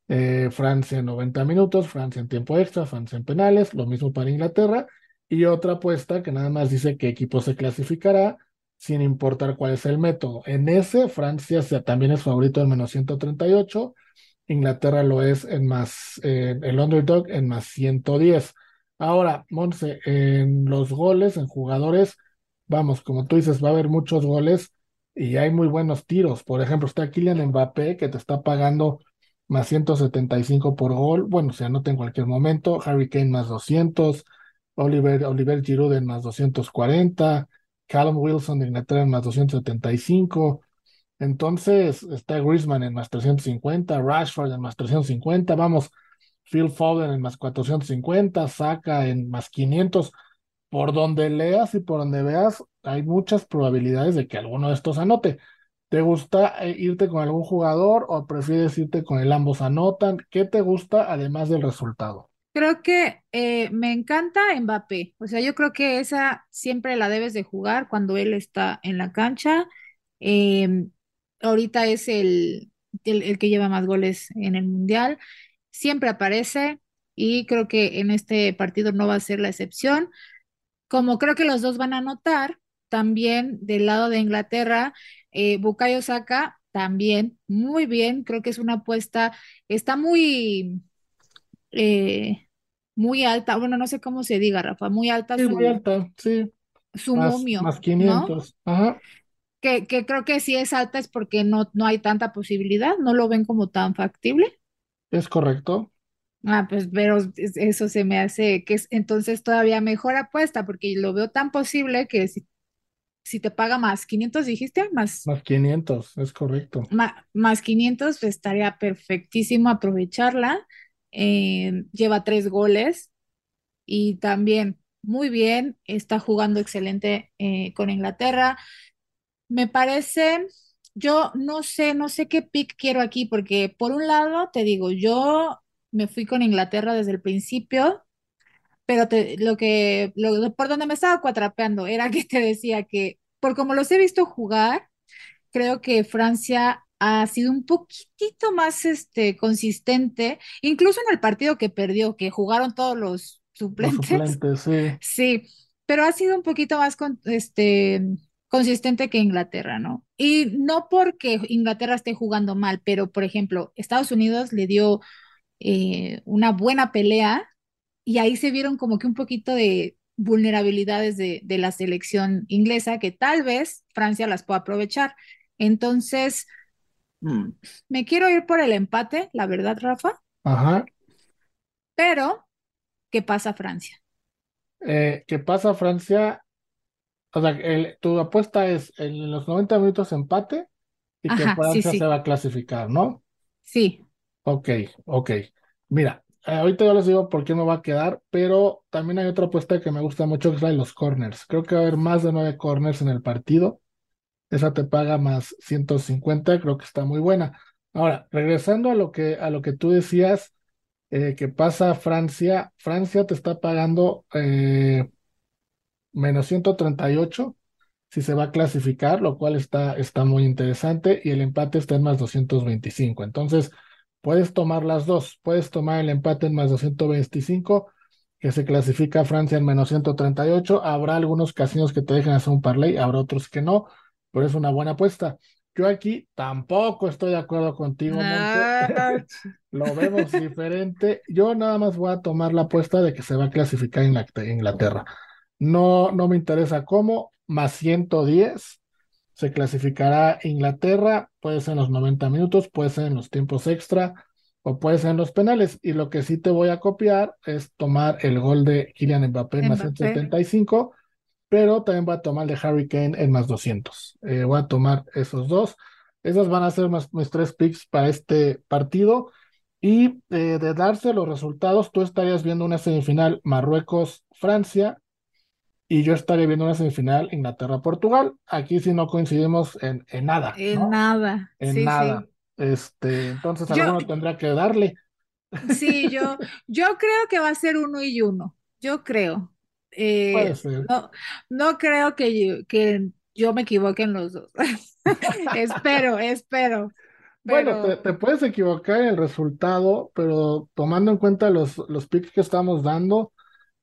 Eh, Francia en 90 minutos, Francia en tiempo extra, Francia en penales, lo mismo para Inglaterra. Y otra apuesta que nada más dice qué equipo se clasificará sin importar cuál es el método. En ese, Francia también es favorito en menos 138, Inglaterra lo es en más, el underdog en más 110. Ahora, Monse, en los goles, en jugadores, vamos, como tú dices, va a haber muchos goles y hay muy buenos tiros. Por ejemplo, está Kylian Mbappé que te está pagando más 175 por gol. Bueno, se anota en cualquier momento. Harry Kane más 200. Oliver, Oliver Giroud en más 240. Callum Wilson de Inglaterra en más 275. Entonces está Griezmann en más 350. Rashford en más 350. Vamos, Phil Foden en más 450. Saka en más 500 por donde leas y por donde veas, hay muchas probabilidades de que alguno de estos anote. ¿Te gusta eh, irte con algún jugador o prefieres irte con el ambos anotan? ¿Qué te gusta además del resultado? Creo que eh, me encanta Mbappé. O sea, yo creo que esa siempre la debes de jugar cuando él está en la cancha. Eh, ahorita es el, el, que lleva más goles en el Mundial. Siempre aparece y creo que en este partido no va a ser la excepción. Como creo que los dos van a anotar, también del lado de Inglaterra, eh, Bukayo Saka también muy bien. Creo que es una apuesta, está muy eh, muy alta, bueno, no sé cómo se diga, Rafa, muy alta Sí, muy su, alta, sí, su más, momio, más ¿no? 500. Ajá, Que, que creo que si es alta es porque no, no hay tanta posibilidad, no lo ven como tan factible. es correcto. Ah, pues, pero es- eso se me hace que es entonces todavía mejor apuesta, porque lo veo tan posible que si, si te paga más 500, dijiste, más, Más 500, es correcto. ma- más 500, pues, estaría perfectísimo aprovecharla. Eh, lleva tres goles y también muy bien, está jugando excelente eh, con Inglaterra. Me parece, yo no sé, no sé qué pick quiero aquí, porque por un lado, te digo, yo me fui con Inglaterra desde el principio, pero te- lo que, por donde me estaba cuatrapeando era *laughs* que te decía que, por como los he visto jugar, creo que Francia ha sido un poquitito más este, consistente, incluso en el partido que perdió, que jugaron todos los Los suplentes. *laughs* suplentes, sí. Sí, pero ha sido un poquito más con- este, consistente que Inglaterra, ¿no? Y no porque Inglaterra esté jugando mal, pero por ejemplo, Estados Unidos le dio eh, una buena pelea y ahí se vieron como que un poquito de vulnerabilidades de, de la selección inglesa que tal vez Francia las pueda aprovechar. Entonces, mm, me quiero ir por el empate, la verdad, Rafa, Ajá. pero ¿qué pasa Francia? Eh, ¿qué pasa, Francia? O sea, el- tu apuesta es en los 90 minutos empate y que sí, Francia se va a clasificar, ¿no? sí. Ok, ok. Mira, eh, ahorita yo les digo por qué me va a quedar, pero también hay otra apuesta que me gusta mucho, que es la de los corners. Creo que va a haber más de nueve corners en el partido. Esa te paga más 150, creo que está muy buena. Ahora, regresando a lo que, a lo que tú decías, eh, que pasa Francia, Francia te está pagando eh, menos 138 si se va a clasificar, lo cual está, está muy interesante, y el empate está en más 225. Entonces, puedes tomar las dos, puedes tomar el empate en más 225, que se clasifica Francia en menos 138. Habrá algunos casinos que te dejen hacer un parlay, habrá otros que no, pero es una buena apuesta. Yo aquí tampoco estoy de acuerdo contigo. Ah, *laughs* Lo vemos diferente. Yo nada más voy a tomar la apuesta de que se va a clasificar Inglater- Inglaterra. No, no me interesa cómo, más 110 se clasificará Inglaterra, puede ser en los 90 minutos, puede ser en los tiempos extra o puede ser en los penales. Y lo que sí te voy a copiar es tomar el gol de Kylian Mbappé en más Mbappé. 175, pero también voy a tomar el de Harry Kane en más 200. Eh, voy a tomar esos dos. Esos van a ser mis, mis tres picks para este partido. Y eh, de darse los resultados, tú estarías viendo una semifinal Marruecos-Francia y yo estaría viendo una semifinal Inglaterra-Portugal. Aquí sí no coincidimos en, en nada, En ¿no? nada, En sí, nada. sí. Este, entonces Yo, alguno tendrá que darle. sí, yo, yo creo que va a ser uno y uno. Yo creo. Puede Eh, ser. no, no creo que yo, que yo me equivoque en los dos. *laughs* Espero, espero. Bueno, te, Pero te puedes equivocar en el resultado, pero tomando en cuenta los, los picks que estamos dando,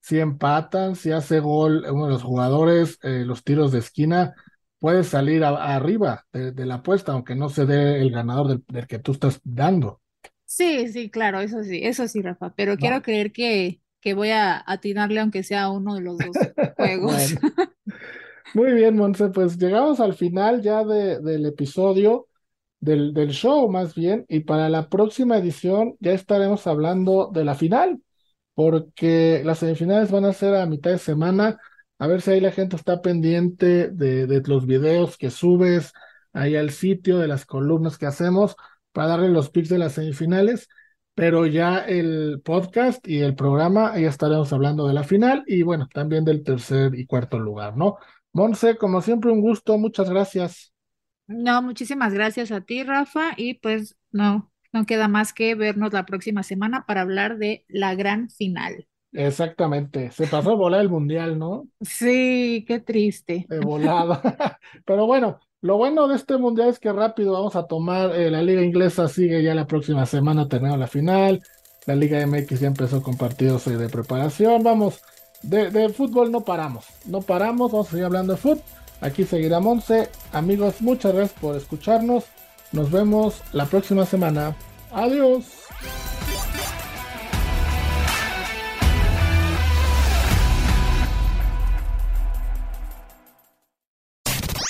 si empatan, si hace gol uno de los jugadores, eh, los tiros de esquina, puedes salir a- arriba de, de la apuesta, aunque no se dé el ganador del, del que tú estás dando, sí, sí, claro, eso sí, eso sí, Rafa. Pero quiero creer que, que voy a atinarle aunque sea a uno de los dos *laughs* juegos. Bueno, *laughs* muy bien, Monse, pues llegamos al final ya de- del episodio, del, del show más bien, y para la próxima edición ya estaremos hablando de la final. porque las semifinales van a ser a mitad de semana. A ver si ahí la gente está pendiente de, de los videos que subes ahí al sitio, de las columnas que hacemos para darle los picks de las semifinales. Pero ya el podcast y el programa, ya estaremos hablando de la final y bueno, también del tercer y cuarto lugar, ¿no? Monse, como siempre, un gusto, muchas gracias. No, muchísimas gracias a ti, Rafa, y pues no, no queda más que vernos la próxima semana para hablar de la gran final. Exactamente, se pasó a volar el mundial, ¿no? Sí, qué triste. de volada. *laughs* Pero bueno, lo bueno de este mundial es que rápido vamos a tomar, eh, la liga inglesa sigue ya la próxima semana, terminó la final, la liga MX ya empezó con partidos eh, de preparación, vamos, de, fútbol no paramos, no paramos, vamos a seguir hablando de fútbol, aquí seguirá Monse, amigos, muchas gracias por escucharnos, nos vemos la próxima semana, adiós.